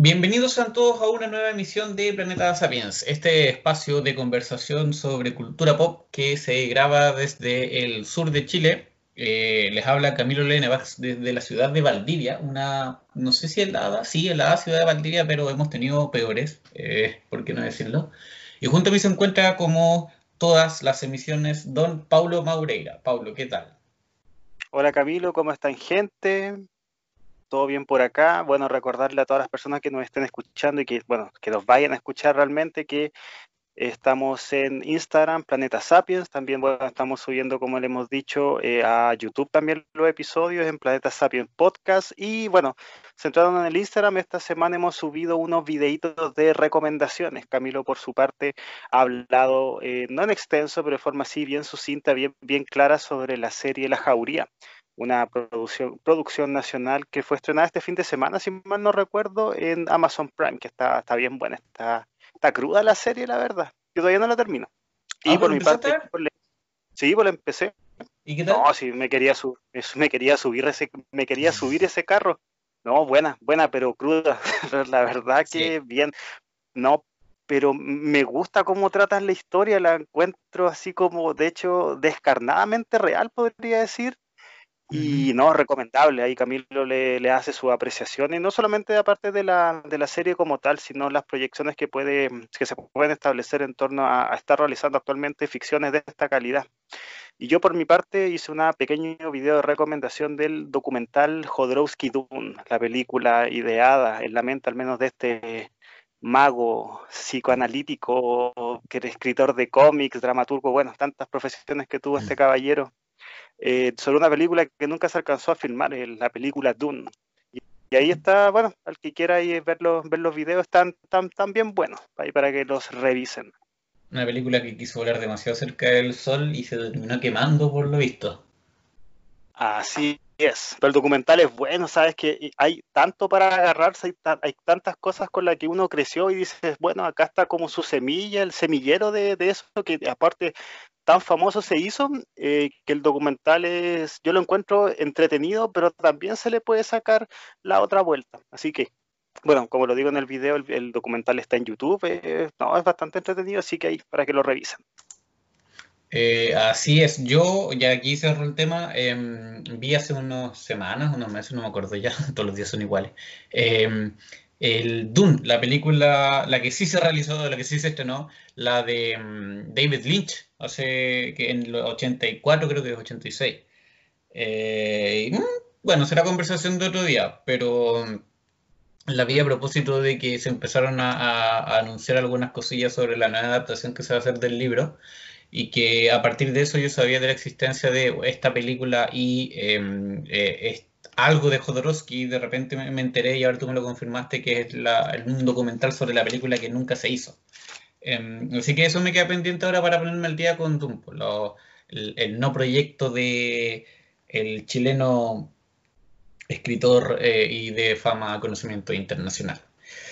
Bienvenidos a todos a una nueva emisión de Planeta Sapiens, este espacio de conversación sobre cultura pop que se graba desde el sur de Chile. Eh, les habla Camilo Lenevax desde la ciudad de Valdivia, una, no sé si helada, sí, helada ciudad de Valdivia, pero hemos tenido peores, eh, por qué no decirlo. Y junto a mí se encuentra como todas las emisiones don Paulo Maureira. Paulo, ¿qué tal? Hola Camilo, ¿cómo están gente? Todo bien por acá. Bueno, recordarle a todas las personas que nos estén escuchando y que, bueno, que nos vayan a escuchar realmente que estamos en Instagram, Planeta Sapiens. También bueno, estamos subiendo, como le hemos dicho, eh, a YouTube también los episodios en Planeta Sapiens Podcast. Y bueno, centrándonos en el Instagram, esta semana hemos subido unos videitos de recomendaciones. Camilo, por su parte, ha hablado, eh, no en extenso, pero de forma así bien sucinta, bien, bien clara sobre la serie La Jauría una producción, producción nacional que fue estrenada este fin de semana, si mal no recuerdo, en Amazon Prime, que está, está bien buena, está, está cruda la serie, la verdad. Yo todavía no la termino. Y ah, por mi parte, sí, pues la empecé. ¿Y qué tal? No, sí, me quería, me quería subir ese, me quería subir ese carro. No, buena, buena, pero cruda. la verdad que bien. No, pero me gusta cómo tratan la historia, la encuentro así como, de hecho, descarnadamente real, podría decir. Y no, recomendable, ahí Camilo le, le, hace su apreciación, y no solamente aparte de la, de la serie como tal, sino las proyecciones que, puede, que se pueden establecer en torno a, estar realizando actualmente ficciones de esta calidad. Y yo por mi parte hice un pequeño video de recomendación del documental Jodorowsky Dune, la película ideada en la mente al menos de este mago psicoanalítico, que era escritor de cómics, dramaturgo, bueno, tantas profesiones que tuvo este mm. caballero eh, sobre una película que nunca se alcanzó a filmar, la película Dune. Y, ahí está, bueno, al que quiera ir ver los, ver los videos, están tan, tan bien buenos, ahí para que los revisen. Una película que quiso volar demasiado cerca del sol y se terminó quemando por lo visto. Así es, pero el documental es bueno, sabes que hay tanto para agarrarse, hay, tantas cosas con las que uno creció y dices, bueno, acá está como su semilla, el semillero de, de eso, que aparte tan famoso se hizo eh, que el documental es, yo lo encuentro entretenido, pero también se le puede sacar la otra vuelta. Así que, bueno, como lo digo en el video, el, documental está en YouTube, eh, no, es bastante entretenido, así que ahí, para que lo revisen. Eh, así es, yo ya aquí cerro el tema, em, vi hace unas semanas, unos meses, no me acuerdo ya, todos los días son iguales, em, el Dune, la película, la que sí se realizó, la que sí se estrenó, la de mm, David Lynch, hace que en los 84, creo que es 86. Eh, mm, bueno, será conversación de otro día, pero mm, la vi a propósito de que se empezaron a, anunciar algunas cosillas sobre la nueva adaptación que se va a hacer del libro y que a partir de eso yo sabía de la existencia de esta película y em, eh, algo de Jodorowsky, de repente me, enteré y ahora tú me lo confirmaste que es un documental sobre la película que nunca se hizo. Em, así que eso me queda pendiente ahora para ponerme al día con Dumpo, el, no proyecto de el chileno escritor eh, y de fama conocimiento internacional.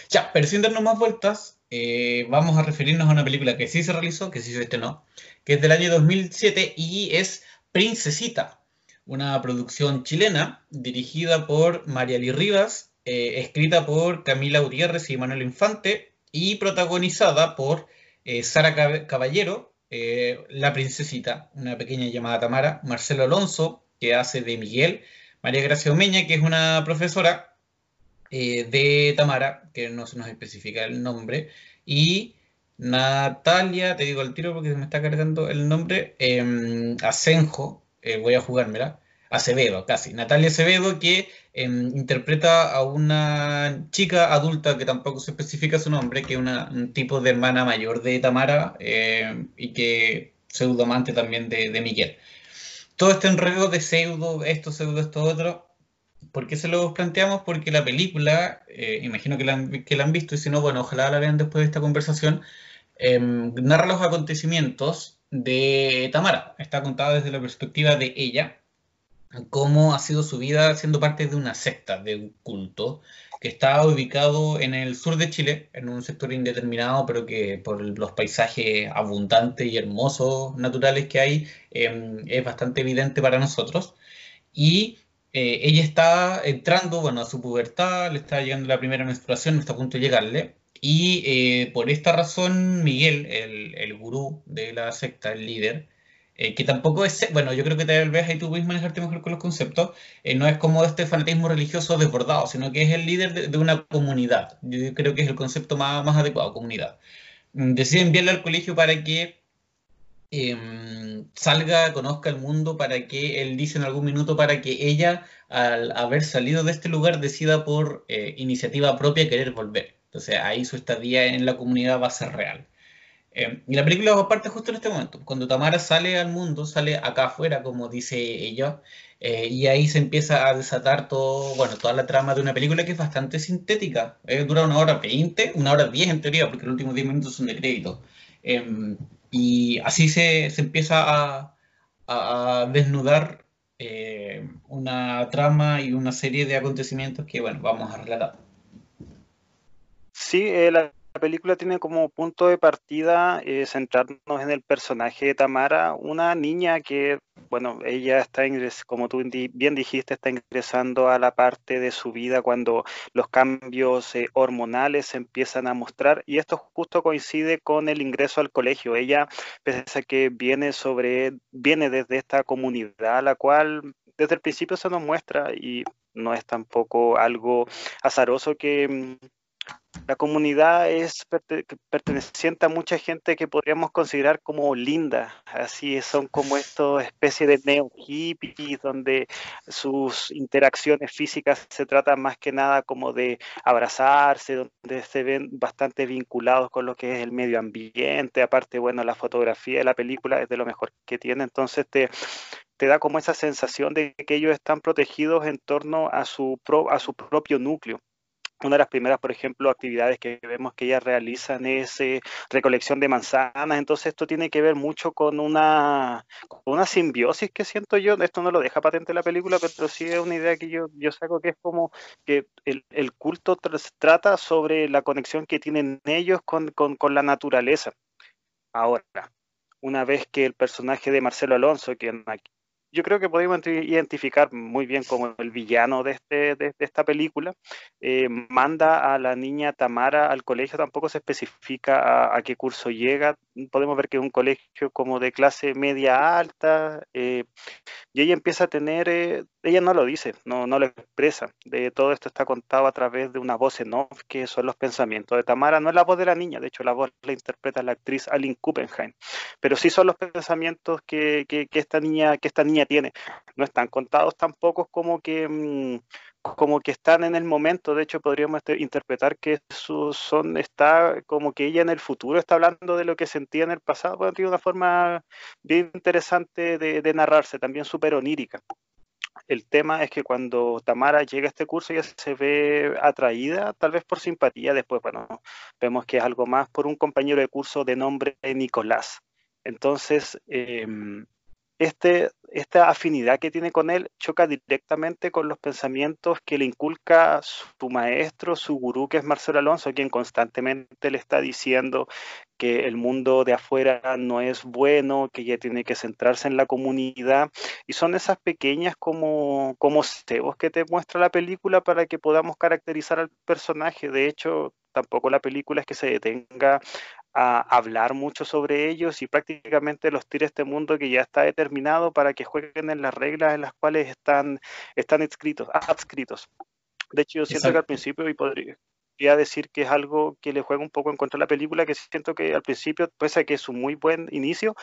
Ya, pero sin darnos más vueltas, eh, vamos a referirnos a una película que sí se realizó, que sí se estrenó, que es del año 2007 y es Princesita, una producción chilena dirigida por Mariali Rivas, eh, escrita por Camila Gutiérrez y Manuel Infante y protagonizada por eh, Sara Caballero, eh, la princesita, una pequeña llamada Tamara, Marcelo Alonso, que hace de Miguel, María Gracia Omeña, que es una profesora de Tamara, que no se nos especifica el nombre, y Natalia, te digo el tiro porque se me está cargando el nombre, em, Asenjo, eh, voy a jugármela, Acevedo, casi. Natalia Acevedo, que em, interpreta a una chica adulta que tampoco se especifica su nombre, que es un tipo de hermana mayor de Tamara em, y que pseudomante también de, Miguel. Todo este enredo de pseudo, esto, pseudo, esto, otro. ¿Por qué se lo planteamos? Porque la película, eh, imagino que la, han, que la han visto, y si no, bueno, ojalá la vean después de esta conversación, em, narra los acontecimientos de Tamara. Está contada desde la perspectiva de ella, cómo ha sido su vida siendo parte de una secta, de un culto, que está ubicado en el sur de Chile, en un sector indeterminado, pero que por los paisajes abundantes y hermosos naturales que hay, em, es bastante evidente para nosotros. Y eh, ella está entrando, bueno, a su pubertad, le está llegando la primera menstruación, está a punto de llegarle, y eh, por esta razón Miguel, el, el, gurú de la secta, el líder, eh, que tampoco es, bueno, yo creo que tal vez ahí tú puedes manejarte mejor con los conceptos, no es como este fanatismo religioso desbordado, sino que es el líder de, una comunidad. Yo creo que es el concepto más, más adecuado, comunidad. Mm, decide enviarle al colegio para que Em, salga, conozca el mundo, para que él dice en algún minuto, para que ella, al haber salido de este lugar, decida por eh, iniciativa propia querer volver. Entonces ahí su estadía en la comunidad va a ser real. Em, y la película parte justo en este momento, cuando Tamara sale al mundo, sale acá afuera, como dice ella, eh, y ahí se empieza a desatar todo, bueno, toda la trama de una película que es bastante sintética. Eh, dura una hora veinte, una hora diez en teoría, porque los últimos diez minutos son de crédito. Y así se, empieza a, desnudar eh, una trama y una serie de acontecimientos que, bueno, vamos a relatar. Sí, eh, la la película tiene como punto de partida eh, centrarnos en el personaje de Tamara, una niña que, bueno, ella está, como tú bien dijiste, está ingresando a la parte de su vida cuando los cambios eh, hormonales se empiezan a mostrar y esto justo coincide con el ingreso al colegio. Ella, pese a que viene sobre, viene desde esta comunidad, la cual desde el principio se nos muestra y no es tampoco algo azaroso que mm, la comunidad es perteneciente a mucha gente que podríamos considerar como linda, así son como estas especies de neo hippies donde sus interacciones físicas se tratan más que nada como de abrazarse, donde se ven bastante vinculados con lo que es el medio ambiente, aparte, bueno, la fotografía de la película es de lo mejor que tiene, entonces te, te da como esa sensación de que ellos están protegidos en torno a su, a su propio núcleo una de las primeras, por ejemplo, actividades que vemos que ellas realizan es eh, recolección de manzanas, entonces esto tiene que ver mucho con una, una simbiosis que siento yo, esto no lo deja patente la película, pero sí es una idea que yo, yo saco que es como que el, el culto trata sobre la conexión que tienen ellos con, con, con la naturaleza. Ahora, una vez que el personaje de Marcelo Alonso, quien aquí yo creo que podemos identificar muy bien como el villano de, este, de, esta película. Eh, manda a la niña Tamara al colegio, tampoco se especifica a, qué curso llega. Podemos ver que es un colegio como de clase media alta. Eh, y ella empieza a tener, eh, ella no lo dice, no, no lo expresa. De todo esto está contado a través de una voz en off, que son los pensamientos de Tamara. No es la voz de la niña, de hecho la voz la interpreta la actriz Aline Kuppenheim. Pero sí son los pensamientos que, que, esta niña, que esta niña tiene. No están contados tampoco como que, mm, como que están en el momento, de hecho podríamos este, interpretar que son, está como que ella en el futuro está hablando de lo que sentía en el pasado, tiene una forma bien interesante de, narrarse, también súper onírica. El tema es que cuando Tamara llega a este curso ella se ve atraída, tal vez por simpatía, después, bueno, vemos que es algo más por un compañero de curso de nombre Nicolás. Entonces, em, este, esta afinidad que tiene con él choca directamente con los pensamientos que le inculca su maestro, su gurú, que es Marcelo Alonso, quien constantemente le está diciendo que el mundo de afuera no es bueno, que ella tiene que centrarse en la comunidad. Y son esas pequeñas como, como cebos que te muestra la película para que podamos caracterizar al personaje. De hecho, tampoco la película es que se detenga a hablar mucho sobre ellos y prácticamente los tira este mundo que ya está determinado para que jueguen en las reglas en las cuales están, están adscritos, adscritos. De hecho, yo siento que al principio, y podría decir que es algo que le juega un poco en contra de la película, que siento que al principio, pese a que es un muy buen inicio,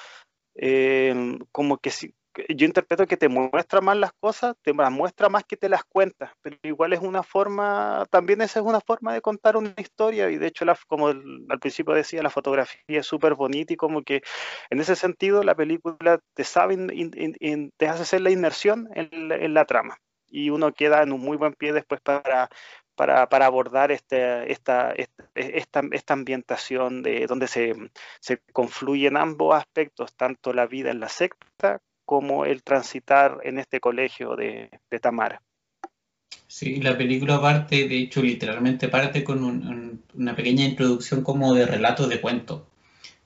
eh, como que sí, yo interpreto que te muestra más las cosas, te muestra más que te las cuentas, pero igual es una forma, también esa es una forma de contar una historia y de hecho, como al principio decía, la fotografía es súper bonita y como que en ese sentido la película te sabe, te hace hacer la inmersión en la, trama y uno queda en un muy buen pie después para, para, para, abordar este, esta, esta, esta, esta, ambientación de donde se, se confluyen ambos aspectos, tanto la vida en la secta como el transitar en este colegio de, Tamara. Sí, la película parte, de hecho, literalmente parte con una pequeña introducción como de relato de cuento.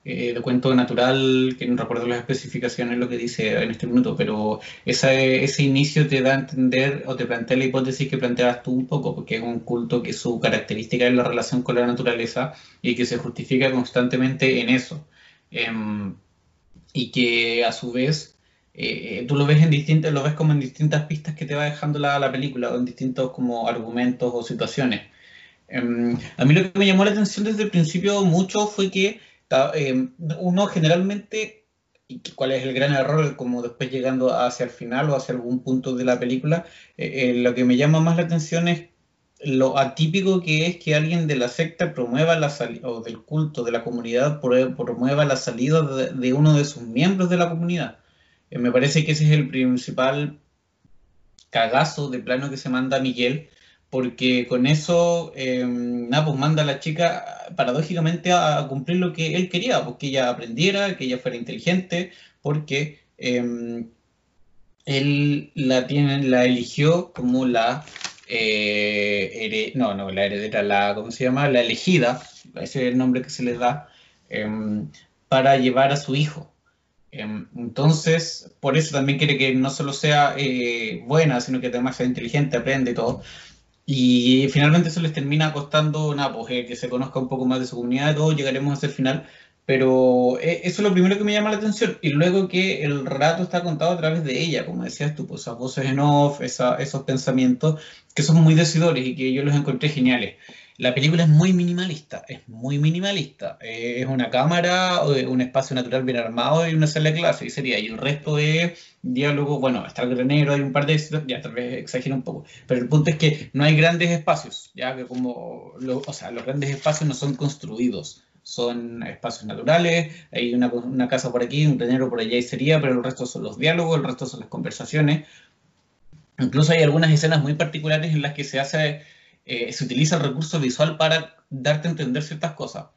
eh, de cuento natural, que no recuerdo las especificaciones lo que dice en este minuto, pero ese inicio te da a entender o te plantea la hipótesis que planteabas tú un poco, porque es un culto que su característica es la relación con la naturaleza y que se justifica constantemente en eso. Em, y que a su vez eh, tú lo ves en distintas, lo ves como en distintas pistas que te va dejando la, la película, o en distintos como argumentos o situaciones. Em, a mí lo que me llamó la atención desde el principio mucho fue que em, uno generalmente, y cuál es el gran error, como después llegando hacia el final o hacia algún punto de la película, eh, eh, lo que me llama más la atención es lo atípico que es que alguien de la secta promueva la salida, o del culto de la comunidad promueva la salida de, uno de sus miembros de la comunidad. Eh, me parece que ese es el principal cagazo de plano que se manda Miguel, porque con eso, eh, nada, pues manda a la chica paradójicamente a, cumplir lo que él quería, pues que ella aprendiera, que ella fuera inteligente, porque em, él la, tiene, la eligió como la, eh, no, no, la heredera, la, ¿cómo se llama? La elegida, ese es el nombre que se le da, em, para llevar a su hijo. Em, entonces, por eso también quiere que no solo sea eh, buena, sino que además sea inteligente, aprende y todo. Y finalmente eso les termina costando, nada, pues eh, que se conozca un poco más de su comunidad y todo, llegaremos hasta el final. Pero eh, eso es lo primero que me llama la atención. Y luego que el relato está contado a través de ella, como decías tú, pues esas voces en off, esos pensamientos que son muy decidores y que yo los encontré geniales. La película es muy minimalista, es muy minimalista. Eh, es una cámara, un espacio natural bien armado y una sala de clase, y sería. Y el resto es diálogo, bueno, está el granero, hay un par de... Ya, tal vez exagero un poco. Pero el punto es que no hay grandes espacios, ya que como... o sea, los grandes espacios no son construidos. Son espacios naturales, hay una, una casa por aquí, un granero por allá y sería, pero el resto son los diálogos, el resto son las conversaciones. Incluso hay algunas escenas muy particulares en las que se hace eh, se utiliza el recurso visual para darte a entender ciertas cosas.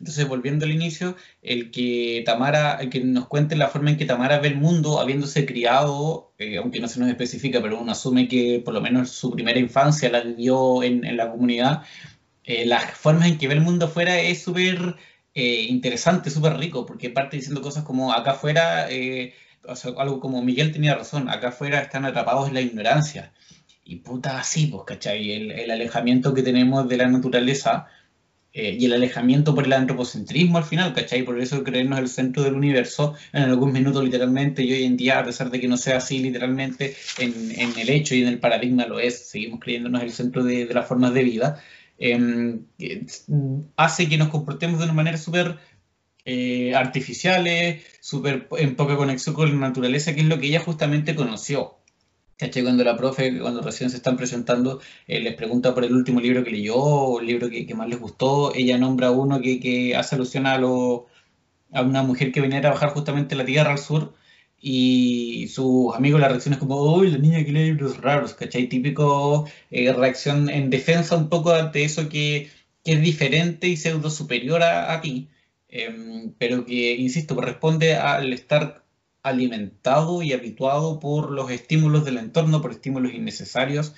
Entonces, volviendo al inicio, el que Tamara, el que nos cuente la forma en que Tamara ve el mundo, habiéndose criado, eh, aunque no se nos especifica, pero uno asume que por lo menos su primera infancia la vivió en, la comunidad, eh, las formas en que ve el mundo afuera es súper interesante, súper rico, porque parte diciendo cosas como acá afuera, algo como Miguel tenía razón, acá afuera están atrapados en la ignorancia. Y puta, así, pues, ¿cachai? El, alejamiento que tenemos de la naturaleza eh, y el alejamiento por el antropocentrismo al final, ¿cachai? Por eso creernos el centro del universo en algún minuto literalmente y hoy en día, a pesar de que no sea así literalmente, en, el hecho y en el paradigma lo es, seguimos creyéndonos el centro de, las formas de vida, em, hace que nos comportemos de una manera súper eh, artificiales, súper en poca conexión con la naturaleza, que es lo que ella justamente conoció. Cuando la profe, cuando recién se están presentando, eh, les pregunta por el último libro que leyó o el libro que, más les gustó, ella nombra uno que, hace alusión a, lo, a una mujer que venía a trabajar justamente en la Tierra al sur y sus amigos la reacción es como, uy, la niña que lee libros raros, ¿cachai? Típico eh, reacción en defensa un poco ante eso que, es diferente y pseudo superior a, a ti, em, pero que, insisto, corresponde al estar alimentado y habituado por los estímulos del entorno, por estímulos innecesarios.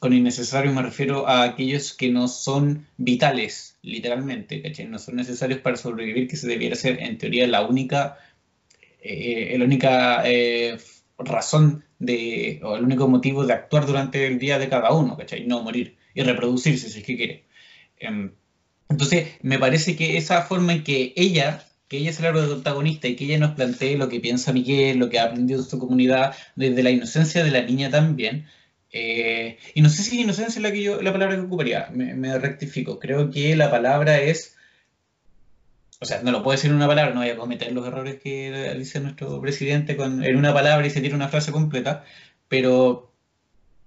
Con innecesarios me refiero a aquellos que no son vitales, literalmente, No son necesarios para sobrevivir, que se debiera ser, en teoría, la única, eh, única eh, razón de, o el único motivo de actuar durante el día de cada uno, ¿cachai? No morir y reproducirse si es que quiere. Em, entonces, me parece que esa forma en que ella que ella es la protagonista y que ella nos plantee lo que piensa Miguel, lo que ha aprendido su comunidad, desde la inocencia de la niña también. Eh, y no sé si inocencia es la, que yo, la palabra que ocuparía, me, rectifico. Creo que la palabra es. O sea, no lo puedo decir en una palabra, no voy a cometer los errores que dice nuestro presidente en una palabra y se tira una frase completa, pero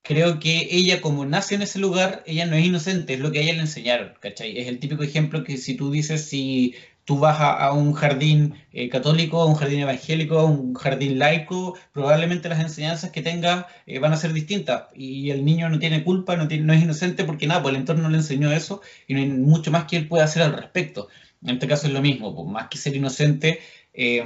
creo que ella, como nace en ese lugar, ella no es inocente, es lo que a ella le enseñaron, ¿cachai? Es el típico ejemplo que si tú dices, si tú vas a, un jardín eh, católico, un jardín evangélico, un jardín laico, probablemente las enseñanzas que tengas eh, van a ser distintas y el niño no tiene culpa, no es inocente porque nada, pues el entorno le enseñó eso y no hay mucho más que él pueda hacer al respecto. En este caso es lo mismo, pues más que ser inocente, eh,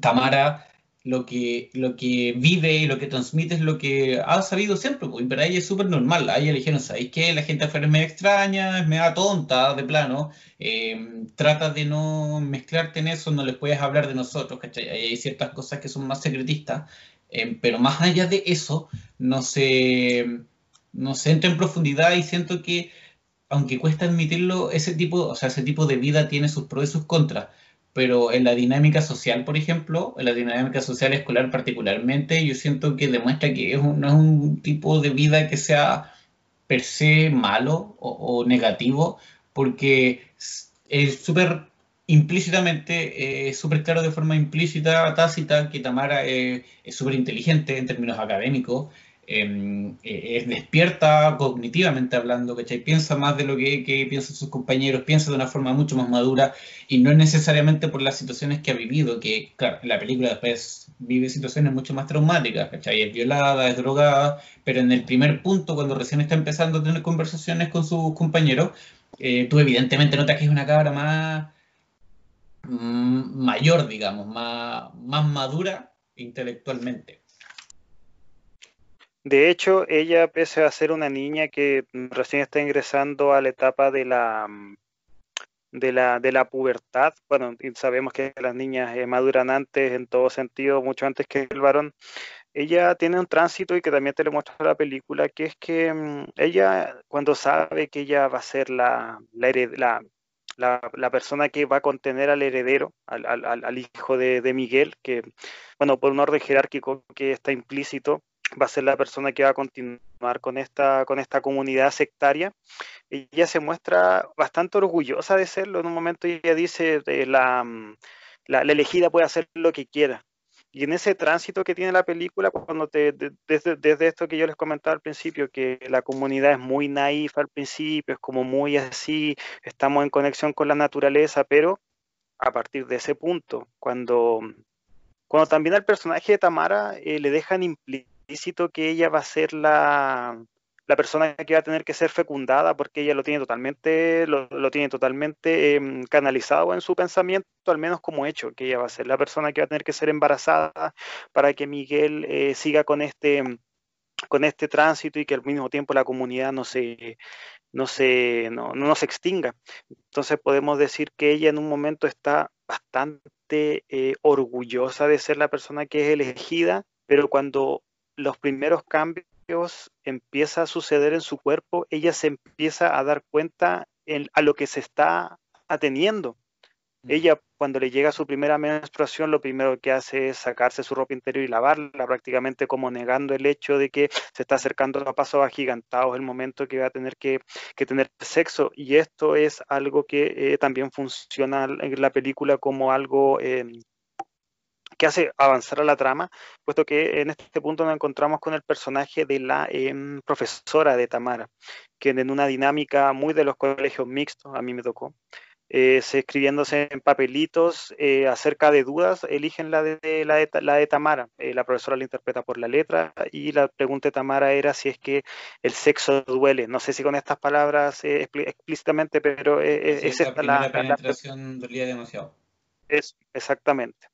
Tamara lo que, lo que vive y lo que transmite es lo que ha sabido siempre, pues, pero ahí es súper normal. Ahí eligieron, ¿sabéis que La gente afuera es medio extraña, es medio tonta, de plano. Eh, trata de no mezclarte en eso, no les puedes hablar de nosotros, ¿cachai? hay ciertas cosas que son más secretistas, eh, pero más allá de eso, no se, no se entra en profundidad y siento que, aunque cuesta admitirlo, ese tipo, o sea, ese tipo de vida tiene sus pros y sus contras pero en la dinámica social, por ejemplo, en la dinámica social escolar particularmente, yo siento que demuestra que es no es un tipo de vida que sea per se malo o, negativo, porque es súper implícitamente, es súper claro de forma implícita, tácita, que Tamara es súper inteligente en términos académicos, eh, es despierta cognitivamente hablando, ¿cachai? Piensa más de lo que, piensan sus compañeros, piensa de una forma mucho más madura y no es necesariamente por las situaciones que ha vivido, que claro, la película después vive situaciones mucho más traumáticas, ¿cachai? Es violada, es drogada, pero en el primer punto, cuando recién está empezando a tener conversaciones con sus compañeros, eh, tú evidentemente notas que es una cabra más mm, mayor, digamos, más, más madura intelectualmente. De hecho, ella, pese a ser una niña que recién está ingresando a la etapa de la, mm, de la, de la pubertad, bueno, sabemos que las niñas eh, maduran antes, en todo sentido, mucho antes que el varón, ella tiene un tránsito y que también te lo muestra la película, que es que mm, ella, cuando sabe que ella va a ser la, la, persona que va a contener al heredero, al, al, hijo de, de, Miguel, que, bueno, por un orden jerárquico que está implícito, va a ser la persona que va a continuar con esta, con esta comunidad sectaria. Ella se muestra bastante orgullosa de serlo. En un momento ella dice, la, la, elegida puede hacer lo que quiera. Y en ese tránsito que tiene la película, cuando te, desde, desde, esto que yo les comentaba al principio, que la comunidad es muy naif al principio, es como muy así, estamos en conexión con la naturaleza, pero a partir de ese punto, cuando, cuando también al personaje de Tamara eh, le dejan implícito que ella va a ser la, la persona que va a tener que ser fecundada porque ella lo tiene totalmente, lo, tiene totalmente em, canalizado en su pensamiento, al menos como hecho, que ella va a ser la persona que va a tener que ser embarazada para que Miguel eh, siga con este con este tránsito y que al mismo tiempo la comunidad no se no se no, no se extinga. Entonces podemos decir que ella en un momento está bastante eh, orgullosa de ser la persona que es elegida, pero cuando los primeros cambios empieza a suceder en su cuerpo, ella se empieza a dar cuenta a lo que se está ateniendo. Ella, cuando le llega su primera menstruación, lo primero que hace es sacarse su ropa interior y lavarla, prácticamente como negando el hecho de que se está acercando a pasos agigantados el momento que va a tener que, tener sexo. Y esto es algo que eh, también funciona en la película como algo em, que hace avanzar a la trama, puesto que en este punto nos encontramos con el personaje de la em, profesora de Tamara, que en una dinámica muy de los colegios mixtos, a mí me tocó, eh, escribiéndose en papelitos eh, acerca de dudas, eligen la de, la de, Tamara. Eh, la profesora la interpreta por la letra y la pregunta de Tamara era si es que el sexo duele. No sé si con estas palabras explícitamente, pero es esta la, la penetración dolía demasiado. Es, exactamente.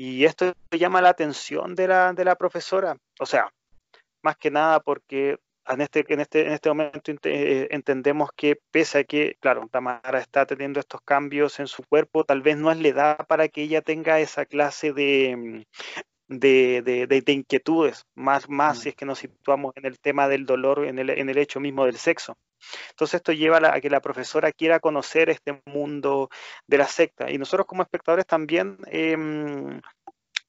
Y esto llama la atención de la, de la profesora, o sea, más que nada porque en este, en este, en este momento eh, entendemos que pese a que, claro, Tamara está teniendo estos cambios en su cuerpo, tal vez no es la edad para que ella tenga esa clase de, de, de, inquietudes, más, más mm. si es que nos situamos en el tema del dolor, en el, en el hecho mismo del sexo. Entonces esto lleva a, que la profesora quiera conocer este mundo de la secta. Y nosotros como espectadores también em,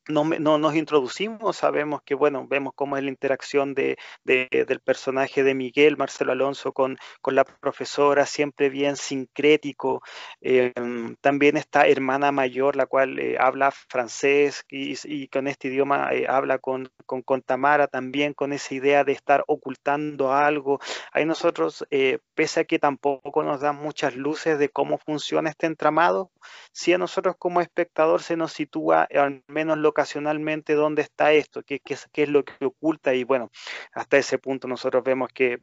no, no, nos introducimos, sabemos que, bueno, vemos cómo es la interacción de, del personaje de Miguel, Marcelo Alonso, con, con la profesora, siempre bien sincrético. Em, también esta hermana mayor, la cual eh, habla francés y, con este idioma eh, habla con, con, con, Tamara, también con esa idea de estar ocultando algo. Ahí nosotros, eh, pese a que tampoco nos dan muchas luces de cómo funciona este entramado, si a nosotros como espectador se nos sitúa al menos lo ocasionalmente dónde está esto, qué, qué, qué es lo que oculta y bueno, hasta ese punto nosotros vemos que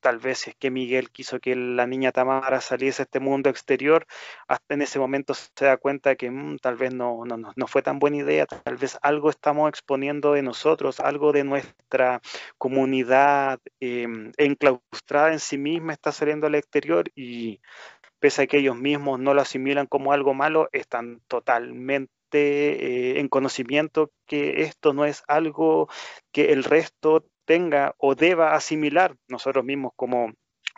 tal vez es que Miguel quiso que la niña Tamara saliese a este mundo exterior, hasta en ese momento se da cuenta que mm, tal vez no, no, no, fue tan buena idea, tal vez algo estamos exponiendo de nosotros, algo de nuestra comunidad em, enclaustrada en sí misma está saliendo al exterior y pese a que ellos mismos no lo asimilan como algo malo, están totalmente eh, en conocimiento que esto no es algo que el resto tenga o deba asimilar nosotros mismos como,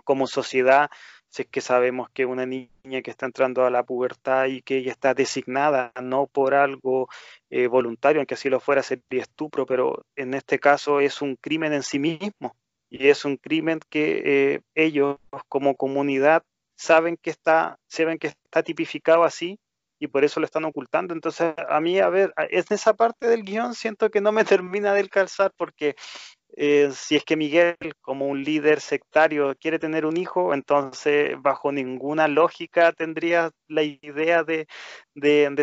como sociedad, si que sabemos que una niña que está entrando a la pubertad y que ella está designada no por algo eh, voluntario, aunque así lo fuera, sería estupro, pero en este caso es un crimen en sí mismo y es un crimen que eh, ellos como comunidad saben que está, saben que está tipificado así y por eso lo están ocultando. Entonces, a mí, a ver, es esa parte del guion siento que no me termina de calzar porque eh, si es que Miguel, como un líder sectario, quiere tener un hijo, entonces bajo ninguna lógica tendría la idea de,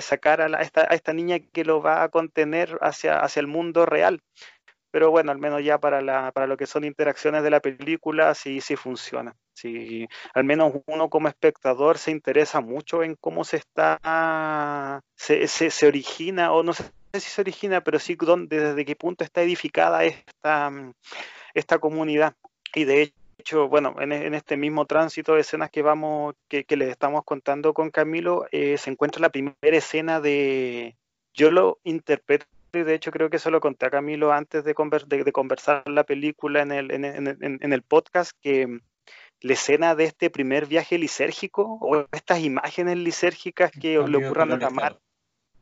sacar a, esta, niña que lo va a contener hacia, hacia el mundo real. Pero bueno, al menos ya para, la, para lo que son interacciones de la película, sí, sí funciona. Sí, al menos uno como espectador se interesa mucho en cómo se está, se, se origina, o no sé si se origina, pero sí desde qué punto está edificada esta, esta comunidad. Y de hecho, bueno, en, este mismo tránsito de escenas que vamos, que, les estamos contando con Camilo, eh, se encuentra la primera escena de, yo lo interpreto y de hecho creo que eso lo conté a Camilo antes de, de, conversar la película en el, en, el podcast, que mm, la escena de este primer viaje lisérgico o estas imágenes lisérgicas que le ocurran a Tamar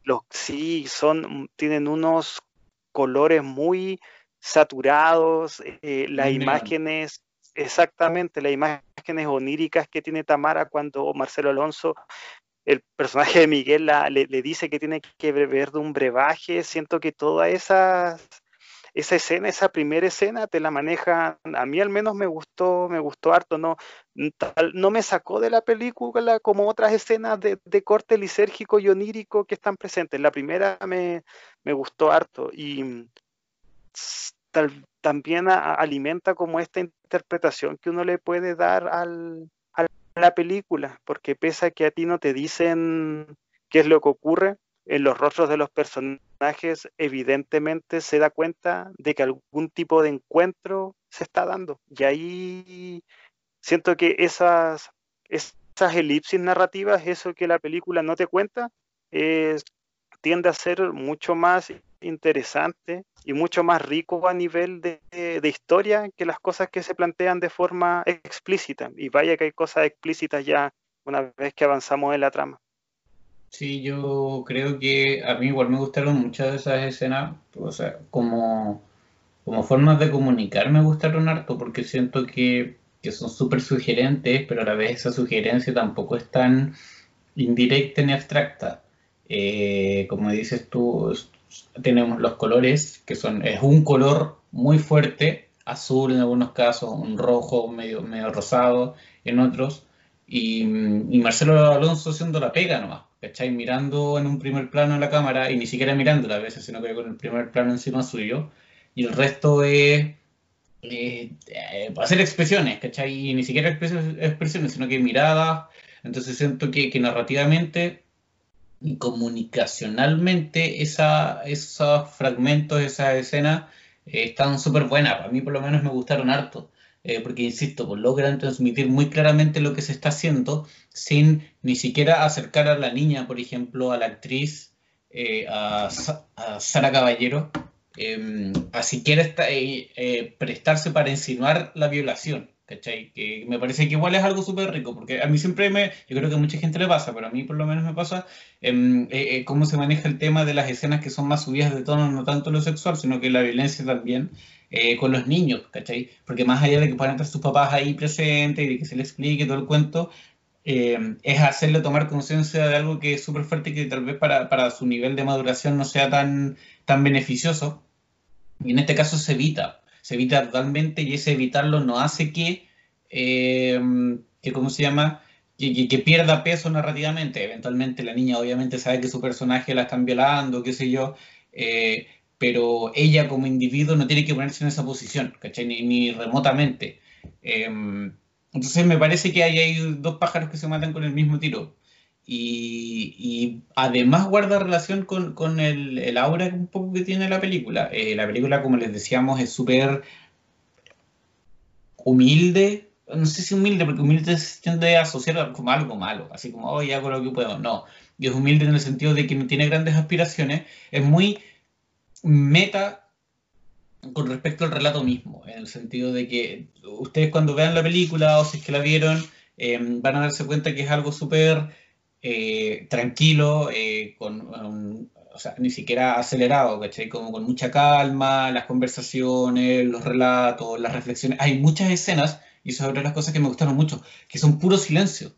los, sí, son, tienen unos colores muy saturados, eh, las imágenes, exactamente, las imágenes oníricas que tiene Tamara cuando Marcelo Alonso, el personaje de Miguel, le, le, dice que tiene que beber de un brebaje, siento que todas esas esa escena, esa primera escena, te la maneja, a mí al menos me gustó, me gustó harto, no, no me sacó de la película como otras escenas de, corte lisérgico y onírico que están presentes. La primera me, gustó harto y también alimenta como esta interpretación que uno le puede dar al, a la película, porque pese a que a ti no te dicen qué es lo que ocurre, en los rostros de los personajes evidentemente se da cuenta de que algún tipo de encuentro se está dando. Y ahí siento que esas, esas elipsis narrativas, eso que la película no te cuenta, tiende a ser mucho más interesante y mucho más rico a nivel de, de, historia que las cosas que se plantean de forma explícita. Y vaya que hay cosas explícitas ya una vez que avanzamos en la trama. Sí, yo creo que a mí igual me gustaron muchas de esas escenas, o sea, como, como formas de comunicar me gustaron harto porque siento que, son súper sugerentes, pero a la vez esa sugerencia tampoco es tan indirecta ni abstracta. Eh, como dices tú, tenemos los colores, que son, es un color muy fuerte, azul en algunos casos, un rojo medio, medio rosado en otros, y, y Marcelo Alonso haciendo la pega nomás ¿cachai? Mirando en un primer plano la cámara y ni siquiera mirándola a veces, sino que con el primer plano encima suyo. Y el resto es eh, hacer expresiones, ¿cachai? Y ni siquiera expresiones, sino que miradas. Entonces siento que, narrativamente y comunicacionalmente esa, esos fragmentos, esa escena eh, están súper buenas. A mí por lo menos me gustaron harto. Eh, porque insisto, pues logran transmitir muy claramente lo que se está haciendo sin ni siquiera acercar a la niña, por ejemplo, a la actriz, eh, a, Sara Caballero, em, a siquiera prestarse para insinuar la violación. ¿Cachai? Que me parece que igual es algo súper rico, porque a mí siempre me, yo creo que a mucha gente le pasa, pero a mí por lo menos me pasa em, cómo se maneja el tema de las escenas que son más subidas de tono, no tanto lo sexual, sino que la violencia también, eh, con los niños, ¿cachai? Porque más allá de que puedan estar sus papás ahí presentes y de que se les explique todo el cuento, eh, es hacerle tomar conciencia de algo que es súper fuerte y que tal vez para, para, su nivel de maduración no sea tan, tan beneficioso. Y en este caso se evita, se evita totalmente y ese evitarlo no hace que, eh, que ¿cómo se llama? Que, que, pierda peso narrativamente. Eventualmente la niña obviamente sabe que su personaje la están violando, qué sé yo, pero ella como individuo no tiene que ponerse en esa posición, ¿cachai? Ni, remotamente. Em, entonces me parece que hay, hay, dos pájaros que se matan con el mismo tiro. Y, además guarda relación con, el, aura un poco que tiene la película. Eh, la película, como les decíamos, es súper humilde. No sé si humilde, porque humilde se tiende a asociar como algo malo, así como, hoy hago lo que puedo. No, y es humilde en el sentido de que no tiene grandes aspiraciones. Es muy meta con respecto al relato mismo, en el sentido de que ustedes cuando vean la película o si es que la vieron, eh, van a darse cuenta que es algo súper eh, tranquilo, eh, con, sea, ni siquiera acelerado, ¿cachai? Como con mucha calma, las conversaciones, los relatos, las reflexiones. Hay muchas escenas, y de las cosas que me gustaron mucho, que son puro silencio.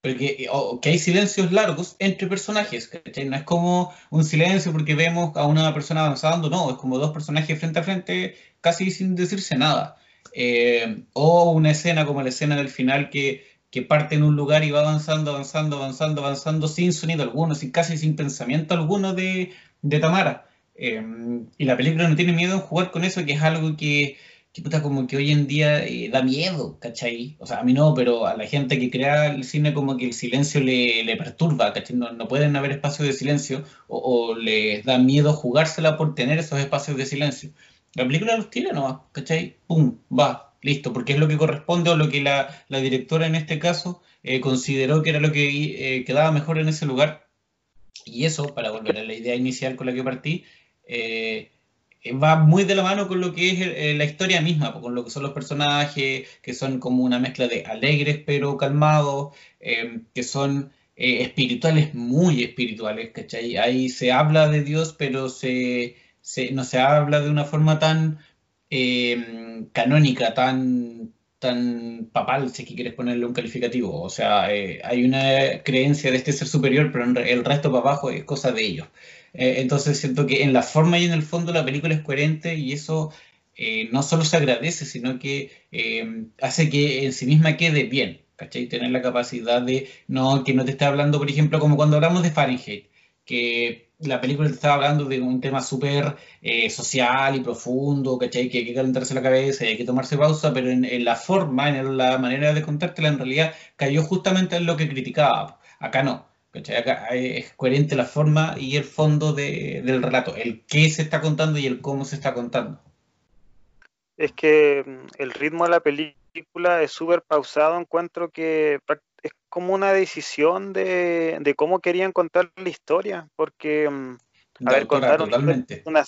Porque, o, que hay silencios largos entre personajes. No es como un silencio porque vemos a una persona avanzando, no, es como dos personajes frente a frente, casi sin decirse nada. Eh, o una escena como la escena del final que que parte en un lugar y va avanzando, avanzando, avanzando, avanzando sin sonido alguno, sin, casi sin pensamiento alguno de, Tamara. Em, y la película no tiene miedo en jugar con eso, que es algo que, que puta, como que hoy en día eh, da miedo, ¿cachai? O sea, a mí no, pero a la gente que crea el cine como que el silencio le, le perturba, ¿cachai? No, pueden haber espacios de silencio o, les da miedo jugársela por tener esos espacios de silencio. La película los tiene nomás, ¿cachai? ¡Pum! Va, listo, porque es lo que corresponde o lo que la, directora en este caso eh, consideró que era lo que eh, quedaba mejor en ese lugar. Y eso, para volver a la idea inicial con la que partí, eh, va muy de la mano con lo que es la historia misma, con lo que son los personajes, que son como una mezcla de alegres pero calmados, que son espirituales, muy espirituales, ¿cachai? Ahí se habla de Dios, pero se, no se habla de una forma tan Em, canónica, tan, tan papal, si quieres ponerle un calificativo. O sea, eh, hay una creencia de este ser superior, pero el resto para abajo es cosa de ellos. Eh, entonces siento que en la forma y en el fondo la película es coherente y eso eh, no solo se agradece, sino que em, hace que en sí misma quede bien. ¿Cachai? Tener la capacidad de no, que no te esté hablando, por ejemplo, como cuando hablamos de Fahrenheit, que la película te estaba hablando de un tema súper eh, social y profundo, ¿cachai? Que hay que calentarse la cabeza y hay que tomarse pausa, pero en, la forma, en la manera de contártela, en realidad cayó justamente en lo que criticaba. Acá no. Acá es coherente la forma y el fondo del relato, el qué se está contando y el cómo se está contando. Es que mm, el ritmo de la película es súper pausado, encuentro que es como una decisión de, de, cómo querían contar la historia, porque, mm, a ver, contar una,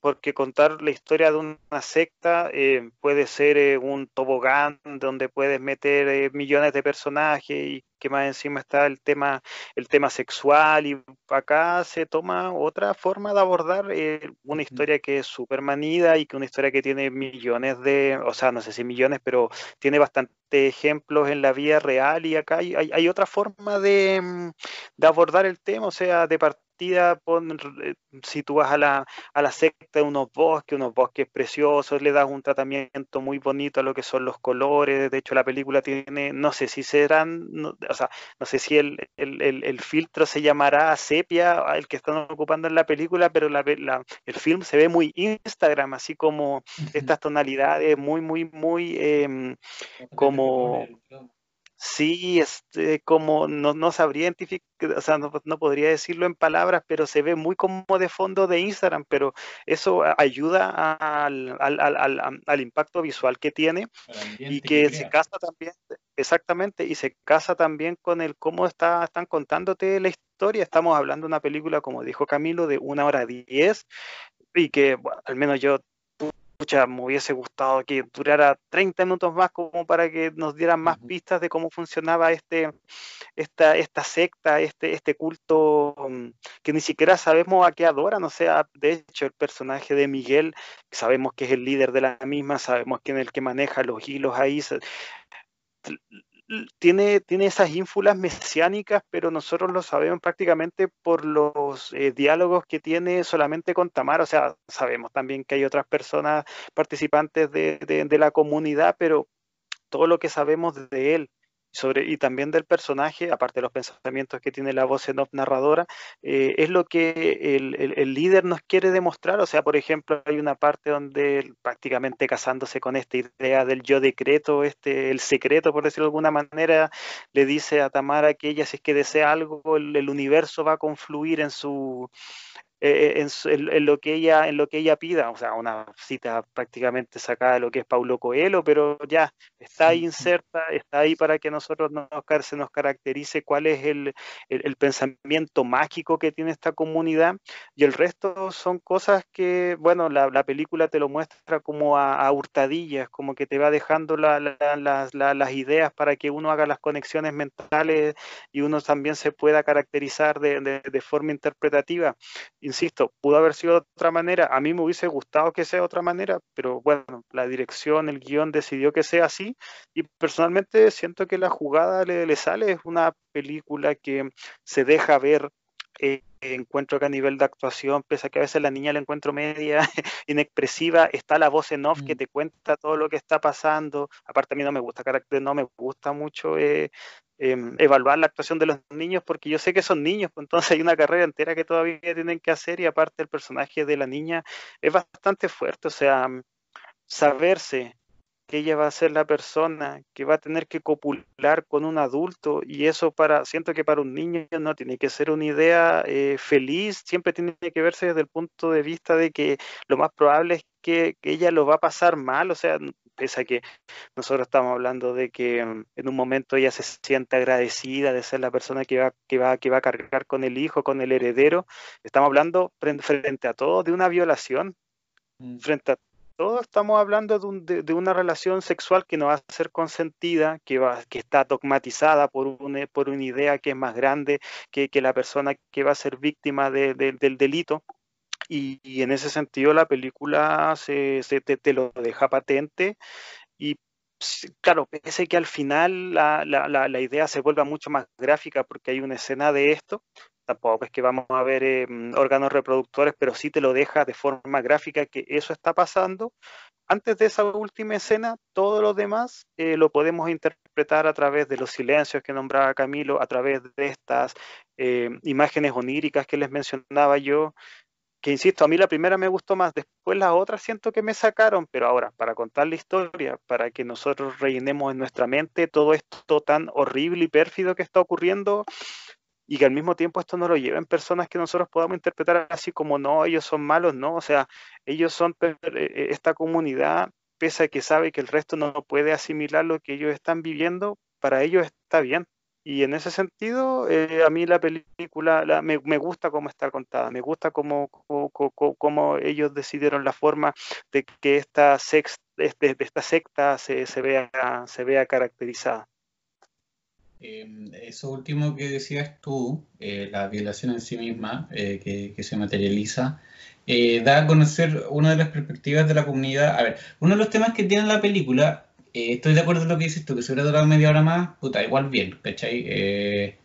porque contar la historia de una secta eh, puede ser eh, un tobogán donde puedes meter eh, millones de personajes y que más encima está el tema, el tema sexual y acá se toma otra forma de abordar una historia que es súper manida y que una historia que tiene millones de, o sea, no sé si millones, pero tiene bastantes ejemplos en la vida real y acá hay, hay, otra forma de, mm, de, abordar el tema, o sea, de partir eh, si tú vas a la, a la secta de unos bosques, unos bosques preciosos, le das un tratamiento muy bonito a lo que son los colores, de hecho la película tiene, no sé si serán, no, o sea, no sé si el, el, filtro se llamará sepia, el que están ocupando en la película, pero la, el film se ve muy Instagram, así como estas tonalidades muy, muy, muy em, como... Sí, este, como no, no sabría identificar, o sea, no, podría decirlo en palabras, pero se ve muy como de fondo de Instagram, pero eso ayuda al, al, impacto visual que tiene y que, se casa también, exactamente, y se casa también con el cómo está, están contándote la historia. Estamos hablando de una película, como dijo Camilo, de una hora diez y que al menos yo me hubiese gustado que durara 30 minutos más como para que nos dieran más pistas de cómo funcionaba este, esta, esta secta, este, este culto mm, que ni siquiera sabemos a qué adoran. O sea, de hecho, el personaje de Miguel, sabemos que es el líder de la misma, sabemos quién es el que maneja los hilos ahí tiene, tiene esas ínfulas mesiánicas, pero nosotros lo sabemos prácticamente por los eh, diálogos que tiene solamente con Tamara. O sea, sabemos también que hay otras personas participantes de, la comunidad, pero todo lo que sabemos de él sobre, y también del personaje, aparte de los pensamientos que tiene la voz en narradora, eh, es lo que el, líder nos quiere demostrar. O sea, por ejemplo, hay una parte donde prácticamente casándose con esta idea del yo decreto, este, el secreto, por decirlo de alguna manera, le dice a Tamara que ella si es que desea algo, el universo va a confluir en su eh, en, lo que ella, en lo que ella pida, o sea, una cita prácticamente sacada de lo que es Paulo Coelho, pero ya está ahí inserta, está ahí para que nosotros nos, se nos caracterice cuál es el, pensamiento mágico que tiene esta comunidad. Y el resto son cosas que, bueno, la, película te lo muestra como a, hurtadillas, como que te va dejando las ideas para que uno haga las conexiones mentales y uno también se pueda caracterizar de, de forma interpretativa insisto, pudo haber sido de otra manera. A mí me hubiese gustado que sea de otra manera, pero bueno, la dirección, el guion decidió que sea así. Y personalmente siento que la jugada le, sale. Es una película que se deja ver. Eh, encuentro que a nivel de actuación, pese a que a veces la niña la encuentro media inexpresiva, está la voz en off que mm. te cuenta todo lo que está pasando. Aparte a mí no me gusta no me gusta mucho eh, Em, evaluar la actuación de los niños porque yo sé que son niños, pues entonces hay una carrera entera que todavía tienen que hacer y aparte el personaje de la niña es bastante fuerte, o sea, saberse que ella va a ser la persona que va a tener que copular con un adulto y eso para, siento que para un niño no tiene que ser una idea eh, feliz, siempre tiene que verse desde el punto de vista de que lo más probable es que, que ella lo va a pasar mal, o sea, pese a que nosotros estamos hablando de que mm, en un momento ella se siente agradecida de ser la persona que va, que va, que va a cargar con el hijo, con el heredero, estamos hablando frente a todo de una violación, mm. frente a todo estamos hablando de, una relación sexual que no va a ser consentida, que, va, que está dogmatizada por, un, por una idea que es más grande que, la persona que va a ser víctima del delito. Y, en ese sentido la película se, te, lo deja patente y claro, pese que al final la, la, idea se vuelva mucho más gráfica porque hay una escena de esto, tampoco es que vamos a ver em, órganos reproductores, pero sí te lo deja de forma gráfica que eso está pasando. Antes de esa última escena, todo lo demás eh, lo podemos interpretar a través de los silencios que nombraba Camilo, a través de estas eh, imágenes oníricas que les mencionaba yo, que insisto, a mí la primera me gustó más, después las otras siento que me sacaron, pero ahora, para contar la historia, para que nosotros rellenemos en nuestra mente todo esto tan horrible y pérfido que está ocurriendo, y que al mismo tiempo esto no lo lleven personas que nosotros podamos interpretar así como no, ellos son malos, no, o sea, ellos son eh, eh, esta comunidad, pese a que sabe que el resto no puede asimilar lo que ellos están viviendo, para ellos está bien. Y en ese sentido, eh, a mí la película me, gusta cómo está contada, me gusta cómo, cómo, ellos decidieron la forma de que esta, de, esta secta se, se, vea, se vea caracterizada. Em, eso último que decías tú, eh, la violación en sí misma, eh, que, que, se materializa, da a conocer una de las perspectivas de la comunidad. A ver, uno de los temas que tiene la película eh, estoy de acuerdo con lo que dices tú, que si hubiera durado media hora más, puta, igual bien, ¿cachai? Eh,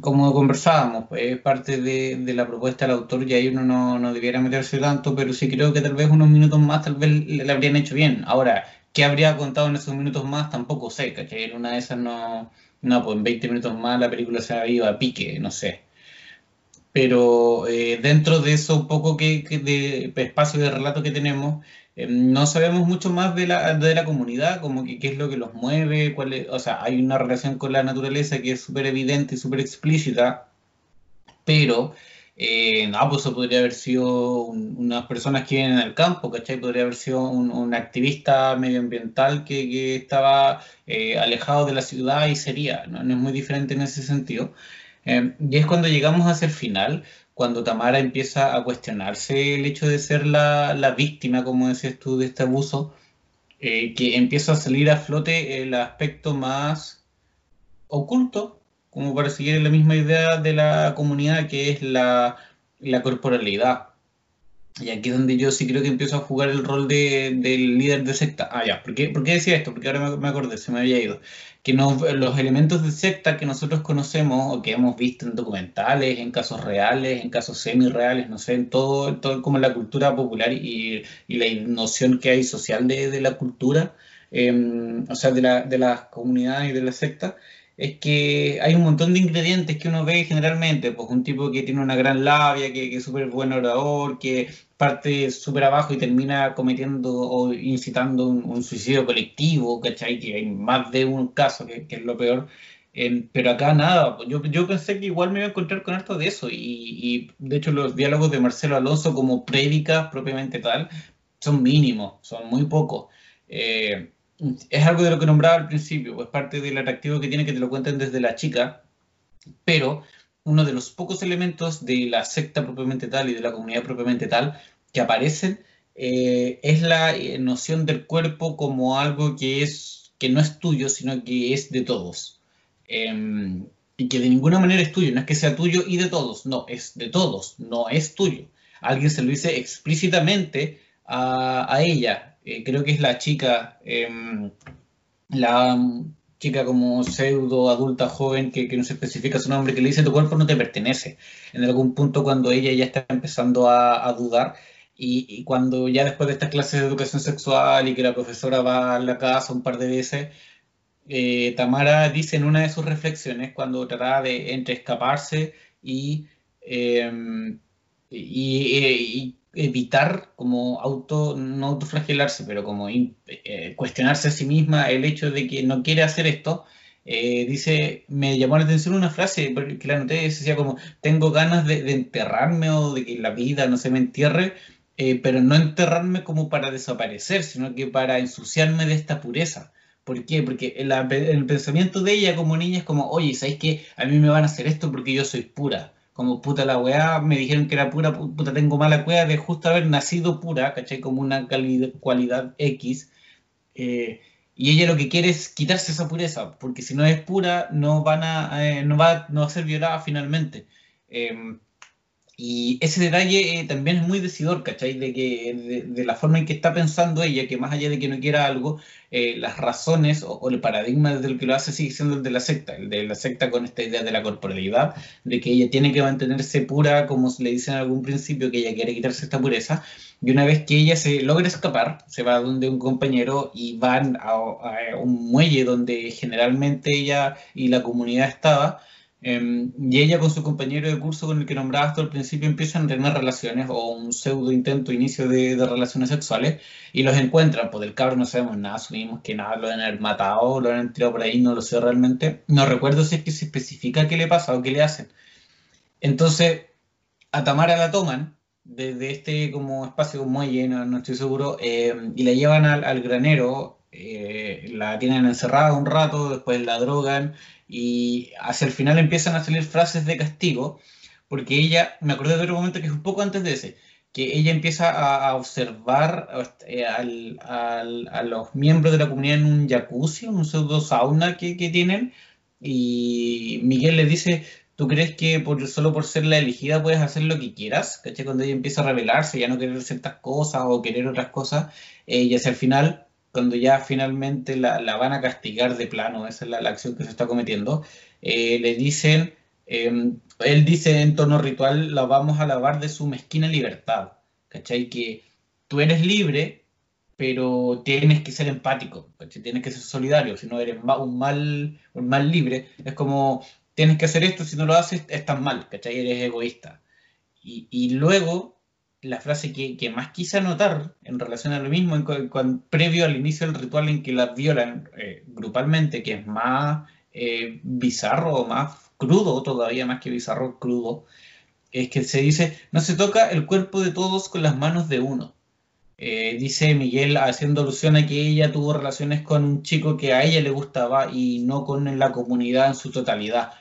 como conversábamos, pues, es parte de, la propuesta del autor y ahí uno no, no, debiera meterse tanto, pero sí creo que tal vez unos minutos más tal vez le, habrían hecho bien. Ahora, ¿qué habría contado en esos minutos más? Tampoco sé, ¿cachai? En una de esas no, no, pues en 20 minutos más la película se ha ido a pique, no sé. Pero eh, dentro de eso un poco que de espacio de relato que tenemos, eh, no sabemos mucho más de la, de la comunidad, como que qué es lo que los mueve, cuál es, o sea, hay una relación con la naturaleza que es súper evidente y súper explícita, pero eh, no, pues eso podría haber sido unas personas que vienen al campo, ¿cachai? Podría haber sido un, activista medioambiental que, que estaba eh, alejado de la ciudad y sería, ¿no? no es muy diferente en ese sentido. y es cuando llegamos hacia el final, cuando Tamara empieza a cuestionarse el hecho de ser la, víctima, como decías tú, de este abuso, eh, que empieza a salir a flote el aspecto más oculto, como para seguir la misma idea de la comunidad, que es la, la corporalidad. Y aquí es donde yo sí creo que empiezo a jugar el rol de, del líder de secta. Ah, ya, ¿por qué, ¿por qué decía esto? Porque ahora me, acordé, se me había ido. Que los elementos de secta que nosotros conocemos o que hemos visto en documentales, en casos reales, en casos semi-reales, no sé, en todo, todo como la cultura popular y, y la noción que hay social de, de la cultura, em, o sea, de, la, de las comunidades y de la secta, es que hay un montón de ingredientes que uno ve generalmente, pues un tipo que tiene una gran labia, que, que es súper buen orador, que parte súper abajo y termina cometiendo o incitando un, suicidio colectivo, ¿cachai? Que hay más de un caso, que, que es lo peor. Eh, pero acá nada, yo, yo pensé que igual me iba a encontrar con esto de eso y, y de hecho los diálogos de Marcelo Alonso como prédicas propiamente tal son mínimos, son muy pocos. Eh, es algo de lo que nombraba al principio, es parte del atractivo que tiene que te lo cuenten desde la chica, pero uno de los pocos elementos de la secta propiamente tal y de la comunidad propiamente tal que aparecen eh, es la eh, noción del cuerpo como algo que, es, que no es tuyo, sino que es de todos. Em, y que de ninguna manera es tuyo, no es que sea tuyo y de todos, no, es de todos, no es tuyo. Alguien se lo dice explícitamente a ella, eh, creo que es la chica, em, la chica como pseudo adulta joven que, no se especifica su nombre, que le dice tu cuerpo no te pertenece. En algún punto cuando ella ya está empezando a, dudar y, cuando ya después de estas clases de educación sexual y que la profesora va a la casa un par de veces, eh, Tamara dice en una de sus reflexiones cuando trataba de entre escaparse y, em, y evitar como auto, no autoflagelarse, pero como eh, cuestionarse a sí misma el hecho de que no quiere hacer esto, eh, dice, me llamó la atención una frase que la noté, decía como, tengo ganas de, enterrarme o de que la vida no se me entierre, eh, pero no enterrarme como para desaparecer, sino que para ensuciarme de esta pureza. ¿Por qué? Porque el, el pensamiento de ella como niña es como, oye, ¿sabes qué? A mí me van a hacer esto porque yo soy pura como puta la weá, me dijeron que era pura, puta tengo mala weá de justo haber nacido pura, ¿cachai? Como una cualidad X. Eh, y ella lo que quiere es quitarse esa pureza, porque si no es pura, no, van a, eh, no, va, no va a ser violada finalmente. Em, y ese detalle eh, también es muy decidor, ¿cachai? De, que, de, la forma en que está pensando ella, que más allá de que no quiera algo, eh, las razones o, el paradigma desde el que lo hace sigue siendo el de la secta, el de la secta con esta idea de la corporalidad, de que ella tiene que mantenerse pura, como le dicen en algún principio, que ella quiere quitarse esta pureza, y una vez que ella se logra escapar, se va donde un compañero y van a, a un muelle donde generalmente ella y la comunidad estaba, Em, y ella con su compañero de curso con el que nombraba hasta al principio empiezan a tener relaciones o un pseudo intento, inicio de, relaciones sexuales y los encuentran. Pues del cabro no sabemos nada, asumimos que nada, lo han matado, lo han tirado por ahí, no lo sé realmente. No recuerdo si es que se especifica qué le pasa o qué le hacen. Entonces, a Tamara la toman desde este como espacio muy lleno, no estoy seguro, em, y la llevan al, granero, eh, la tienen encerrada un rato, después la drogan y hacia el final empiezan a salir frases de castigo, porque ella, me acuerdo de otro momento que es un poco antes de ese, que ella empieza a, observar eh, a los miembros de la comunidad en un jacuzzi, un pseudo sauna que, tienen, y Miguel le dice, ¿tú crees que por, solo por ser la elegida puedes hacer lo que quieras? ¿Caché? Cuando ella empieza a rebelarse, ya no querer ciertas cosas o querer otras cosas, eh, y hacia el final cuando ya finalmente la, van a castigar de plano, esa es la, acción que se está cometiendo, eh, le dicen, em, él dice en tono ritual, la vamos a lavar de su mezquina libertad, ¿cachai? Que tú eres libre, pero tienes que ser empático, ¿cachai? Tienes que ser solidario, si no eres un mal, un mal libre, es como, tienes que hacer esto, si no lo haces, estás mal, ¿cachai? Eres egoísta. Y, y luego la frase que, más quise anotar en relación a lo mismo, en, previo al inicio del ritual en que las violan eh, grupalmente, que es más eh, bizarro más crudo, todavía más que bizarro, crudo, es que se dice, no se toca el cuerpo de todos con las manos de uno. Eh, dice Miguel haciendo alusión a que ella tuvo relaciones con un chico que a ella le gustaba y no con la comunidad en su totalidad.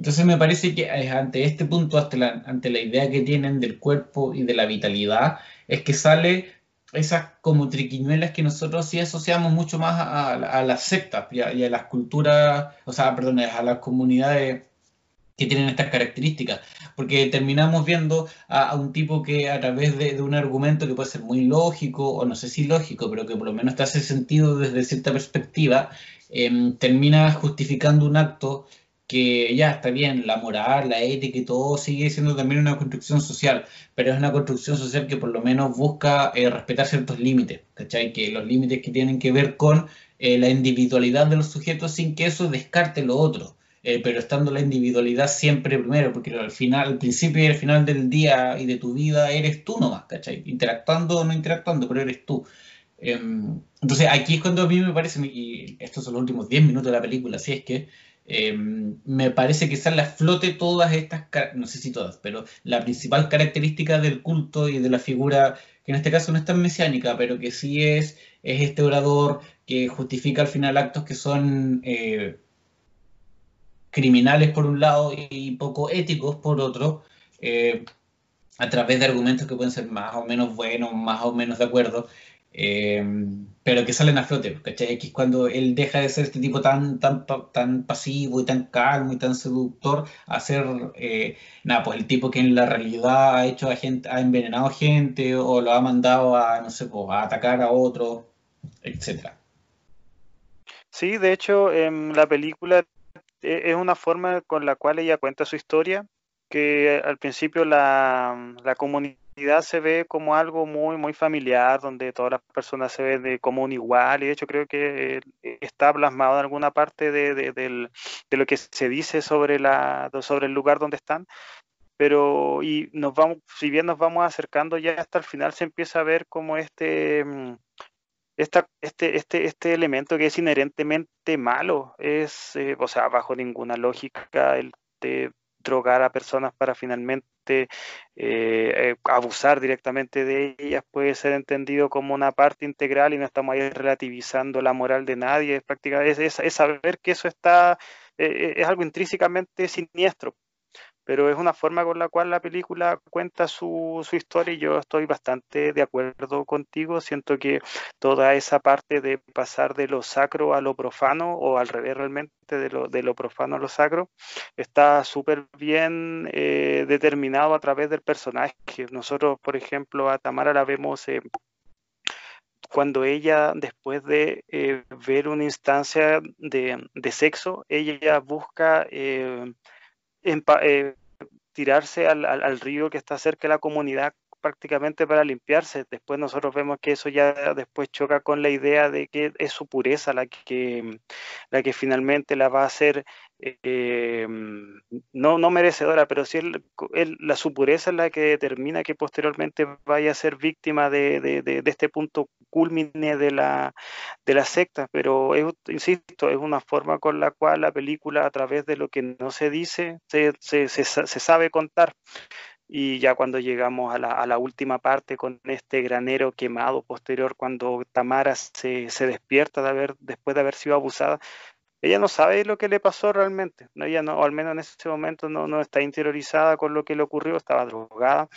Entonces me parece que ante este punto, ante la idea que tienen del cuerpo y de la vitalidad, es que sale esas como triquiñuelas que nosotros sí asociamos mucho más a, las sectas y a, las culturas, o sea, perdón, a las comunidades que tienen estas características, porque terminamos viendo a, un tipo que a través de, un argumento que puede ser muy lógico, o no sé si lógico, pero que por lo menos te hace sentido desde cierta perspectiva, em, termina justificando un acto que ya está bien, la moral, la ética y todo sigue siendo también una construcción social, pero es una construcción social que por lo menos busca eh, respetar ciertos límites, ¿cachai? Que los límites que tienen que ver con eh, la individualidad de los sujetos sin que eso descarte lo otro. Eh, pero estando la individualidad siempre primero, porque al final, al principio y al final del día y de tu vida eres tú nomás, ¿cachai? Interactuando o no interactuando, pero eres tú. Em, entonces aquí es cuando a mí me parece, y estos son los últimos 10 minutos de la película, así es que em, me parece que sale a flote todas estas, no sé si todas, pero la principal característica del culto y de la figura, que en este caso no es tan mesiánica, pero que sí es, es este orador que justifica al final actos que son eh, criminales por un lado y poco éticos por otro, eh, a través de argumentos que pueden ser más o menos buenos, más o menos de acuerdo, eh, pero que salen a flote, ¿cachai? Que es cuando él deja de ser este tipo tan, tan, tan pasivo y tan calmo y tan seductor a ser, eh, nada, pues el tipo que en la realidad ha hecho a gente, ha envenenado gente o lo ha mandado a, no sé, pues, atacar a otro, etcétera. Sí, de hecho, en la película e, es una forma con la cual ella cuenta su historia, que al principio la, la comunidad se ve como algo muy, muy familiar, donde todas las personas se ven de, como un igual, y de hecho creo que eh, está plasmado en alguna parte de, de, de, lo que se dice sobre, la, sobre el lugar donde están, pero y nos vamos, si bien nos vamos acercando ya hasta el final, se empieza a ver como este... Mm, esta, este, este, este elemento que es inherentemente malo, es, eh, o sea, bajo ninguna lógica el de drogar a personas para finalmente eh, eh, abusar directamente de ellas puede ser entendido como una parte integral y no estamos ahí relativizando la moral de nadie, es prácticamente es, es saber que eso está, eh, es algo intrínsecamente siniestro pero es una forma con la cual la película cuenta su, su, historia y yo estoy bastante de acuerdo contigo. Siento que toda esa parte de pasar de lo sacro a lo profano, o al revés realmente, de lo, de lo profano a lo sacro, está súper bien eh, determinado a través del personaje. Nosotros, por ejemplo, a Tamara la vemos... Eh, cuando ella, después de eh, ver una instancia de, de, sexo, ella busca eh, eh, tirarse al, al, río que está cerca de la comunidad prácticamente para limpiarse. Después nosotros vemos que eso ya después choca con la idea de que es su pureza la que, la que finalmente la va a hacer eh, no, no merecedora, pero sí la su pureza es la que determina que posteriormente vaya a ser víctima de, de, este punto culmine de la, de la secta. Pero insisto, es una forma con la cual la película, a través de lo que no se dice, se, se, se sabe contar y ya cuando llegamos a la, a la, última parte con este granero quemado posterior, cuando Tamara se, se, despierta de haber, después de haber sido abusada, ella no sabe lo que le pasó realmente, ¿no? ella no, o al menos en ese momento no, no está interiorizada con lo que le ocurrió, estaba drogada,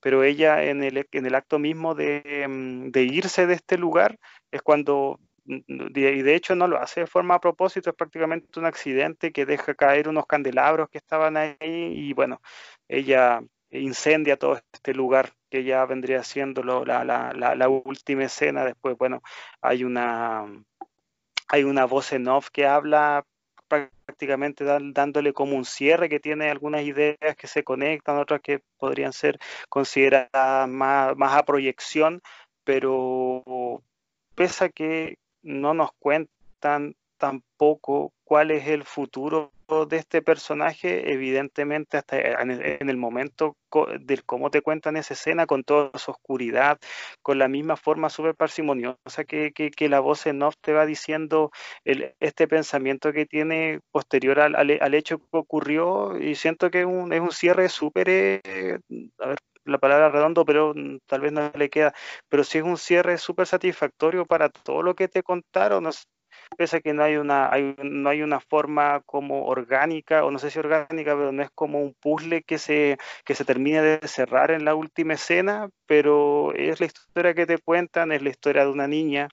pero ella en el, en el acto mismo de, mm, de irse de este lugar es cuando mm, y de hecho no lo hace de forma a propósito, es prácticamente un accidente que deja caer unos candelabros que estaban ahí y bueno, ella incendia todo este lugar que ya vendría siendo la, última escena. Después, bueno, hay una, hay una voz en off que habla prácticamente dándole como un cierre que tiene algunas ideas que se conectan, otras que podrían ser consideradas más, más a proyección, pero pese a que no nos cuentan tampoco cuál es el futuro de este personaje, evidentemente hasta en el momento del cómo te cuentan esa escena, con toda su oscuridad, con la misma forma súper parsimoniosa que, que, la voz en off te va diciendo el, este pensamiento que tiene posterior al, al, hecho que ocurrió, y siento que un, es un cierre súper, eh, a ver, la palabra redondo, pero tal vez no le queda, pero sí es un cierre súper satisfactorio para todo lo que te contaron, pese a que no hay una, hay, no hay una forma como orgánica, o no sé si orgánica, pero no es como un puzzle que se, que se termine de cerrar en la última escena, pero es la historia que te cuentan, es la historia de una niña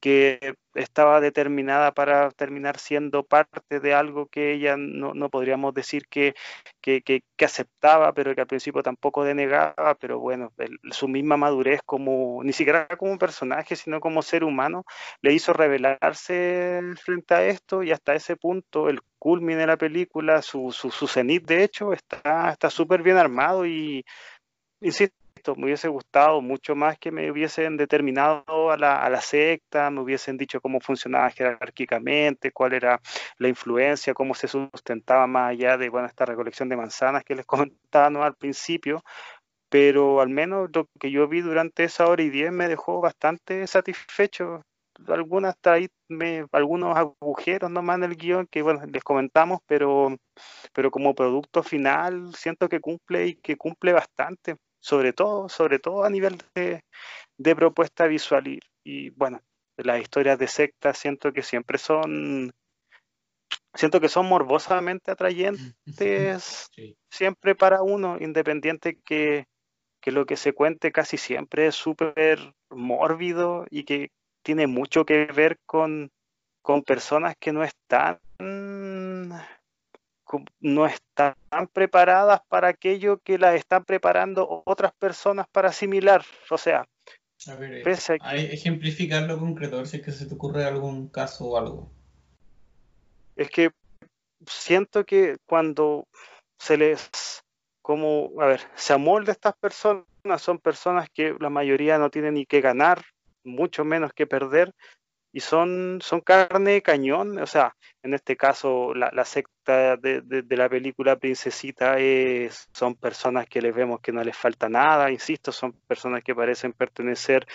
que estaba determinada para terminar siendo parte de algo que ella no, no podríamos decir que, que, que, aceptaba, pero que al principio tampoco denegaba, pero bueno, su misma madurez como, ni siquiera como personaje, sino como ser humano, le hizo revelarse frente a esto y hasta ese punto el culmine de la película, su, su, su cenit de hecho, está súper bien armado y insisto, insisto, me hubiese gustado mucho más que me hubiesen determinado a la, a la secta, me hubiesen dicho cómo funcionaba jerárquicamente, cuál era la influencia, cómo se sustentaba más allá de bueno, esta recolección de manzanas que les comentaba al principio, pero al menos lo que yo vi durante esa hora y diez me dejó bastante satisfecho. Algunas algunos agujeros nomás en el guion que bueno, les comentamos, pero, pero como producto final siento que cumple y que cumple bastante, sobre todo, sobre todo a nivel de, de propuesta visual. Y, y bueno, las historias de secta siento que siempre son siento que son morbosamente atrayentes siempre para uno, independiente que, que lo que se cuente casi siempre es súper mórbido y que tiene mucho que ver con, con personas que no están no están preparadas para aquello que las están preparando otras personas para asimilar. O sea, a ver, ejemplificarlo concreto, a ver si es que se te ocurre algún caso o algo. Es que siento que cuando se les como, a ver, se amolda estas personas, son personas que la mayoría no tienen ni que ganar, mucho menos que perder, y son, son carne de cañón, o sea, en este caso la, secta de, la película Princesita es, son personas que les vemos que no les falta nada, insisto, son personas que parecen pertenecer,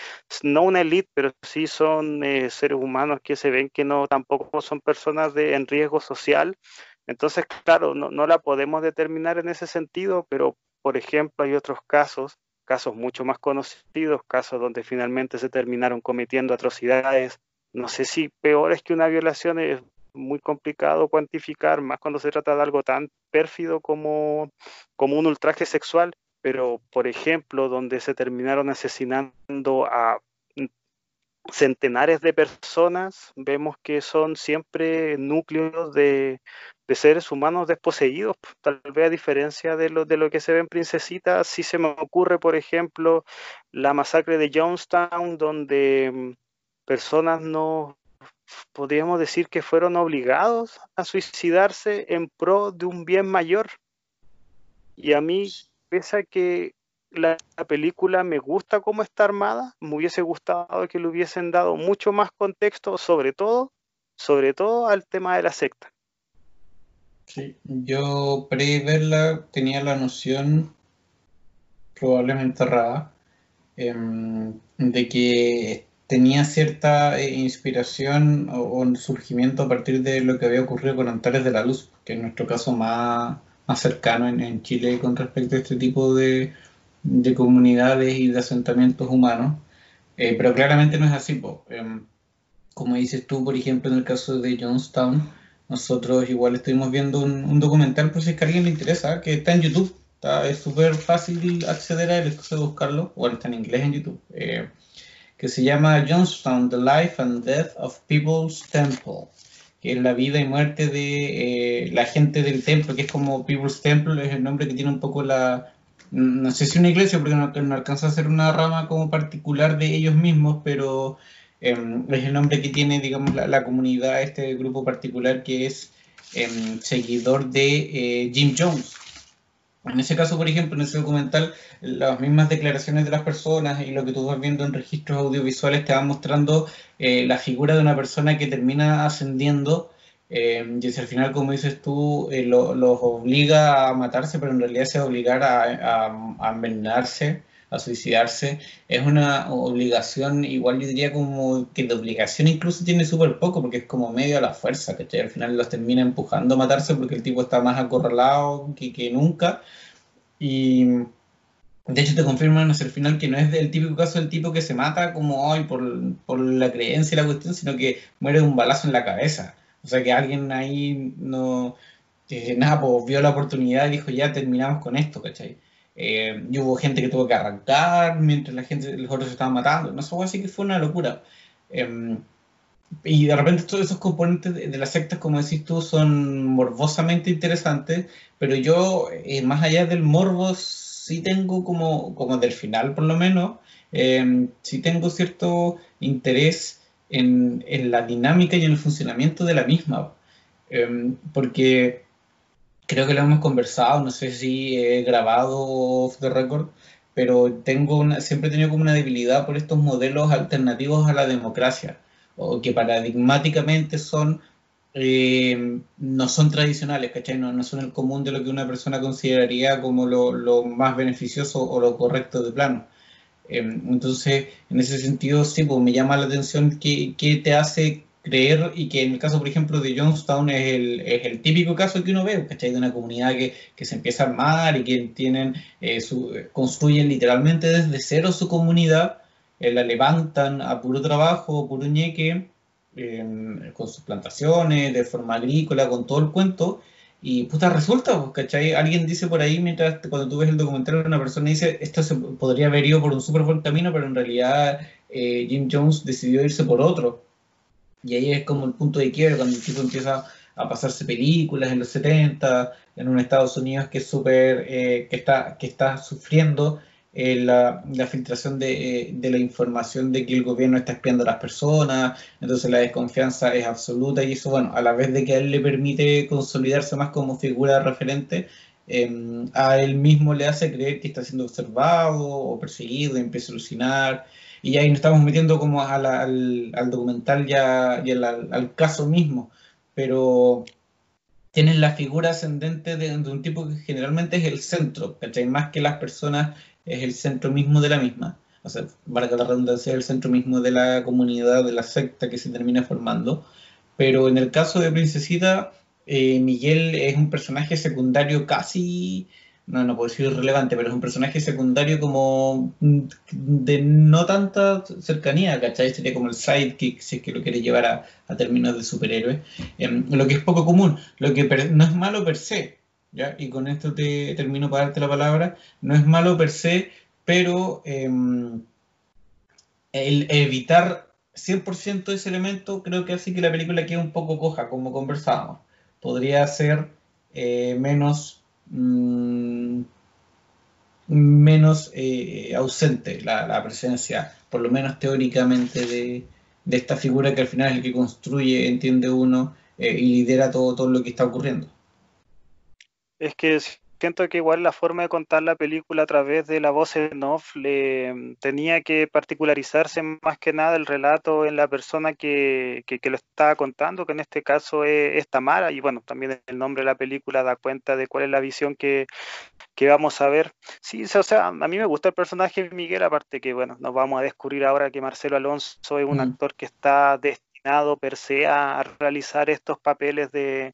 no una élite, pero sí son eh, seres humanos que se ven que no tampoco son personas de, en riesgo social, entonces, claro, no, no la podemos determinar en ese sentido, pero por ejemplo hay otros casos, casos mucho más conocidos, casos donde finalmente se terminaron cometiendo atrocidades, no sé si peores que una violación es muy complicado cuantificar, más cuando se trata de algo tan pérfido como, como un ultraje sexual, pero por ejemplo, donde se terminaron asesinando a centenares de personas, vemos que son siempre núcleos de, de seres humanos desposeídos, tal vez a diferencia de lo, de lo que se ve en Princesita, sí se me ocurre, por ejemplo, la masacre de Jonestown, donde personas no podríamos decir que fueron obligados a suicidarse en pro de un bien mayor. Y a mí, pese a que la, película me gusta cómo está armada, me hubiese gustado que le hubiesen dado mucho más contexto, sobre todo, sobre todo al tema de la secta. Sí, yo pre-verla tenía la noción, probablemente errada, em, de que tenía cierta eh, inspiración o, surgimiento a partir de lo que había ocurrido con Antares de la Luz, que es nuestro caso más, más cercano en, Chile con respecto a este tipo de, comunidades y de asentamientos humanos. Eh, pero claramente no es así. Em, como dices tú, por ejemplo, en el caso de Jonestown, nosotros igual estuvimos viendo un, documental, por si es que a alguien le interesa, que está en YouTube. es súper fácil acceder a él, es de buscarlo. Bueno, está en inglés en YouTube. Eh, que se llama Johnstown, The Life and Death of People's Temple, que es la vida y muerte de eh, la gente del templo, que es como People's Temple, es el nombre que tiene un poco la, no sé si una iglesia, porque no, no alcanza a ser una rama como particular de ellos mismos, pero em, es el nombre que tiene, digamos, la, comunidad, este grupo particular que es em, seguidor de eh, Jim Jones. En ese caso, por ejemplo, en ese documental, las mismas declaraciones de las personas y lo que tú vas viendo en registros audiovisuales te van mostrando eh, la figura de una persona que termina ascendiendo eh, y al final, como dices tú, eh, los obliga a matarse, pero en realidad se va a obligar a, a, envenenarse, suicidarse. Es una obligación, igual yo diría como que de obligación incluso tiene súper poco, porque es como medio a la fuerza, que al final los termina empujando a matarse porque el tipo está más acorralado que, nunca. Y de hecho, te confirman hacia el final que no es del típico caso del tipo que se mata como hoy por, por, la creencia y la cuestión, sino que muere de un balazo en la cabeza. O sea, que alguien ahí no. nada, pues vio la oportunidad y dijo, ya terminamos con esto. Eh, y hubo gente que tuvo que arrancar mientras la gente, los otros se estaban matando. No sé, así que fue una locura. Em, y de repente todos esos componentes de, las sectas, como decís tú, son morbosamente interesantes, pero yo, eh, más allá del morbos sí tengo como, como del final por lo menos, eh, sí tengo cierto interés en, en, la dinámica y en el funcionamiento de la misma, em, porque creo que lo hemos conversado, no sé si he grabado off the record, pero tengo una, siempre he tenido como una debilidad por estos modelos alternativos a la democracia, o que paradigmáticamente son eh, no son tradicionales, ¿cachai? No, no, son el común de lo que una persona consideraría como lo, más beneficioso o lo correcto de plano. Eh, entonces, en ese sentido, sí, pues me llama la atención qué, qué, te hace creer y que en el caso, por ejemplo, de Jonestown es el, es el típico caso que uno ve, ¿cachai? De una comunidad que, que se empieza a armar y que tienen, eh, su, construyen literalmente desde cero su comunidad, la levantan a puro trabajo, puro ñeque, con sus plantaciones, de forma agrícola, con todo el cuento. Y puta, resulta, pues, ¿cachai? Alguien dice por ahí, mientras cuando tú ves el documental, una persona dice, esto se podría haber ido por un súper buen camino, pero en realidad eh, Jim Jones decidió irse por otro. Y ahí es como el punto de quiebra, cuando el tipo empieza a pasarse películas en los 70, en un Estados Unidos que es súper, eh, que, está, que está sufriendo eh, la, la, filtración de, de, la información de que el gobierno está espiando a las personas, entonces la desconfianza es absoluta y eso, bueno, a la vez de que a él le permite consolidarse más como figura referente, eh, a él mismo le hace creer que está siendo observado o perseguido y empieza a alucinar. Y ahí nos estamos metiendo como al, al, documental ya, y al, al, caso mismo, pero tienes la figura ascendente de, de, un tipo que generalmente es el centro, ¿cachai? Más que las personas es el centro mismo de la misma, o sea, que la redundancia es el centro mismo de la comunidad, de la secta que se termina formando. Pero en el caso de Princesita, eh, Miguel es un personaje secundario casi, no, no puedo decir irrelevante, pero es un personaje secundario como de no tanta cercanía, ¿cachai? Sería como el sidekick, si es que lo quiere llevar a, términos de superhéroe. Eh, lo que es poco común, lo que no es malo per se, ¿ya? Y con esto te termino para darte la palabra. No es malo per se, pero eh, el evitar 100% ese elemento creo que hace que la película quede un poco coja, como conversábamos. Podría ser eh, menos, mmm, menos eh, ausente la, presencia, por lo menos teóricamente, de, de, esta figura que al final es el que construye, entiende uno eh, y lidera todo, todo lo que está ocurriendo. Es que siento que igual la forma de contar la película a través de la voz en off le mm, tenía que particularizarse más que nada el relato en la persona que, que, que lo estaba contando, que en este caso es, Tamara, y bueno, también el nombre de la película da cuenta de cuál es la visión que, que vamos a ver. Sí, o sea, a mí me gusta el personaje de Miguel, aparte que bueno, nos vamos a descubrir ahora que Marcelo Alonso es un mm. actor que está destinado per se a realizar estos papeles de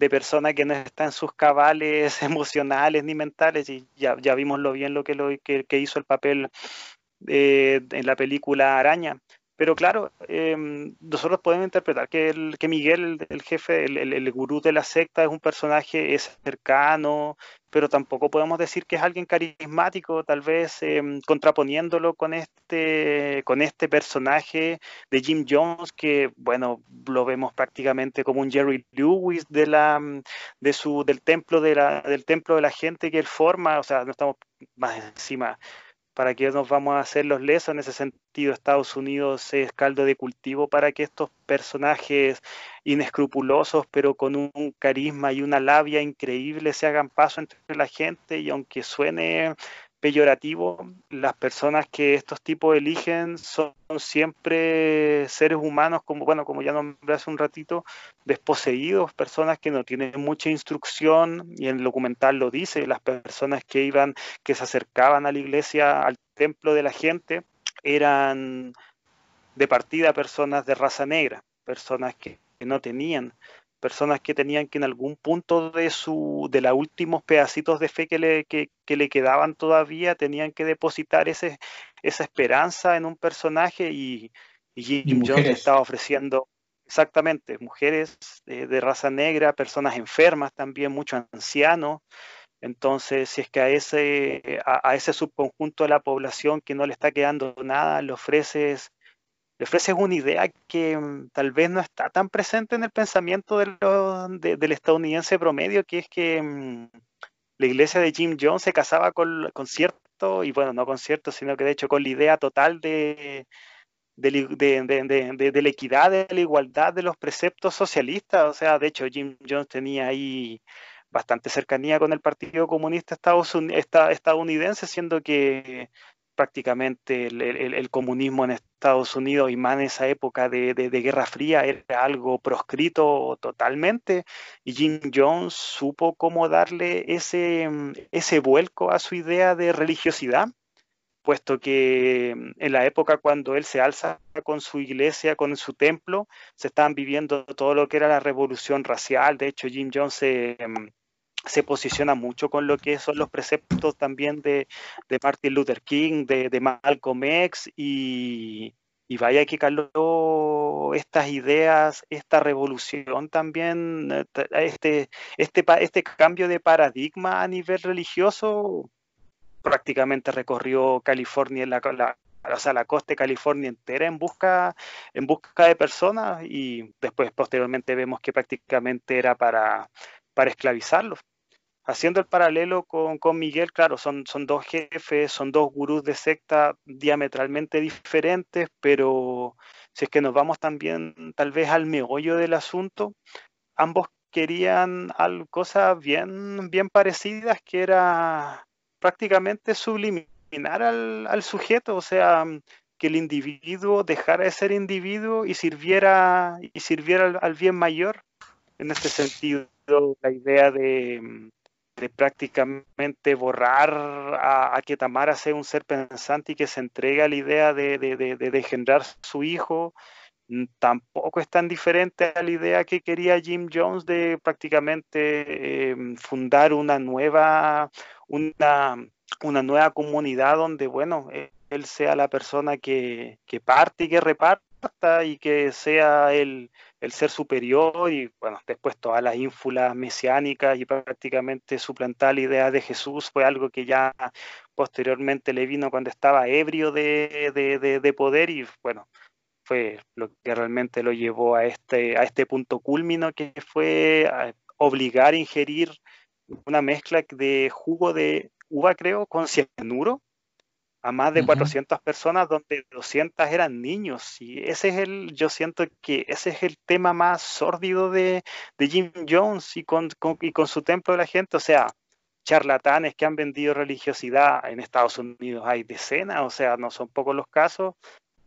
de persona que no está en sus cabales emocionales ni mentales, y ya, ya vimos lo bien lo que, lo que, que hizo el papel eh, en la película Araña. Pero claro, eh, nosotros podemos interpretar que, el, que Miguel, el, jefe, el, gurú de la secta, es un personaje es cercano, pero tampoco podemos decir que es alguien carismático, tal vez eh, contraponiéndolo con este, con este personaje de Jim Jones, que bueno, lo vemos prácticamente como un Jerry Lewis de la, de su, del templo de la, del templo de la gente que él forma, o sea, no estamos más encima para que nos vamos a hacer los lesos. En ese sentido, Estados Unidos es caldo de cultivo para que estos personajes inescrupulosos, pero con un carisma y una labia increíble, se hagan paso entre la gente. Y aunque suene peyorativo, las personas que estos tipos eligen son siempre seres humanos, como bueno, como ya nombré hace un ratito, desposeídos, personas que no tienen mucha instrucción, y el documental lo dice, las personas que iban, que se acercaban a la iglesia, al templo de la gente, eran de partida personas de raza negra, personas que no tenían personas que tenían que en algún punto de su de los últimos pedacitos de fe que le, que, que le quedaban todavía tenían que depositar ese, esa esperanza en un personaje y, y Jim Jones estaba ofreciendo exactamente mujeres de, de, raza negra, personas enfermas también, muchos ancianos. Entonces, si es que a ese, a, a ese subconjunto de la población que no le está quedando nada, le ofreces le ofreces una idea que mm, tal vez no está tan presente en el pensamiento del estadounidense promedio, que es que mmm, la iglesia de Jim Jones se casaba con, con, cierto, y bueno, no con cierto, sino que de hecho con la idea total de, la equidad, de la igualdad de los preceptos socialistas. O sea, de hecho Jim Jones tenía ahí bastante cercanía con el Partido Comunista estadounidense, siendo que prácticamente el, comunismo en Estados Unidos y más en esa época de, Guerra Fría era algo proscrito totalmente y Jim Jones supo cómo darle ese, ese vuelco a su idea de religiosidad puesto que en la época cuando él se alza con su iglesia, con su templo, se estaban viviendo todo lo que era la revolución racial. De hecho, Jim Jones se, se posiciona mucho con lo que son los preceptos también de, Martin Luther King, de, Malcolm X, y, vaya que caló estas ideas, esta revolución también, eh, este, este, este cambio de paradigma a nivel religioso, prácticamente recorrió California, la, la, o sea, la costa de California entera en busca, en busca de personas y después posteriormente vemos que prácticamente era para, para esclavizarlos haciendo el paralelo con, Miguel, claro, son, son dos jefes, son dos gurús de secta diametralmente diferentes, pero si es que nos vamos también tal vez al meollo del asunto, ambos querían cosas bien, bien parecidas, que era prácticamente subliminar al, sujeto, o sea, que el individuo dejara de ser individuo y sirviera, y sirviera al bien mayor. En este sentido, la idea de, prácticamente borrar a, que Tamara sea un ser pensante y que se entregue a la idea de, de, de, su hijo, mm, tampoco es tan diferente a la idea que quería Jim Jones de prácticamente em, fundar una nueva, una, una nueva comunidad donde, bueno, e, él sea la persona que, que parte y que reparta y que sea el el ser superior y bueno, después todas las ínfulas mesiánicas y prácticamente suplantar la idea de Jesús fue algo que ya posteriormente le vino cuando estaba ebrio de, poder y bueno, fue lo que realmente lo llevó a este, a este punto culmino que fue obligar a ingerir una mezcla de jugo de uva, creo, con cianuro a más de 400 personas donde 200 eran niños y ese es el yo siento que ese es el tema más sórdido de, Jim Jones y con, y con su templo de la gente. O sea charlatanes que han vendido religiosidad en Estados Unidos. Hay decenas o sea no son pocos los casos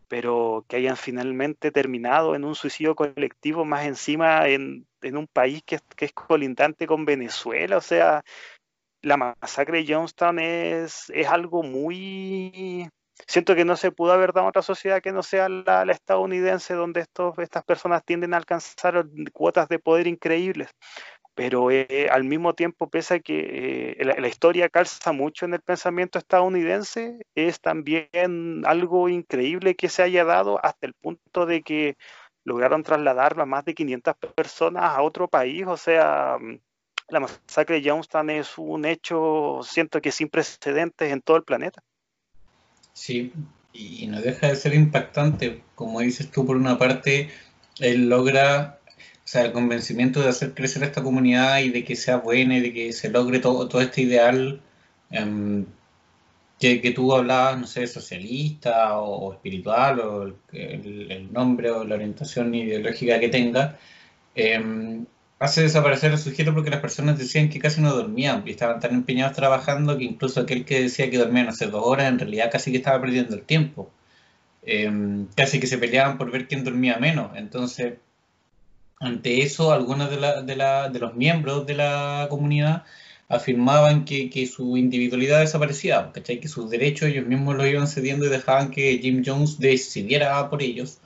pero que hayan finalmente terminado en un suicidio colectivo más encima en, un país que, que es colindante con Venezuela. O sea la masacre de Johnstown es, es algo muy... Siento que no se pudo haber dado otra sociedad que no sea la, estadounidense, donde estos, estas personas tienden a alcanzar cuotas de poder increíbles. Pero eh, al mismo tiempo, pese a que eh, la, historia calza mucho en el pensamiento estadounidense, es también algo increíble que se haya dado hasta el punto de que lograron trasladar a más de 500 personas a otro país. O sea, la masacre de Youngstown es un hecho, siento que sin precedentes en todo el planeta. Sí, y no deja de ser impactante. Como dices tú, por una parte, él logra, o sea, el convencimiento de hacer crecer esta comunidad y de que sea buena y de que se logre todo, todo este ideal em, que, que, tú hablabas, no sé, socialista o, espiritual o el, nombre o la orientación ideológica que tenga. Eh, hace desaparecer el sujeto porque las personas decían que casi no dormían y estaban tan empeñados trabajando que incluso aquel que decía que dormía, no sé, dos horas, en realidad casi que estaba perdiendo el tiempo. Em, casi que se peleaban por ver quién dormía menos. Entonces, ante eso, algunos de, la, de, la, de los miembros de la comunidad afirmaban que, que, su individualidad desaparecía, ¿cachai? que sus derechos ellos mismos los iban cediendo y dejaban que Jim Jones decidiera por ellos,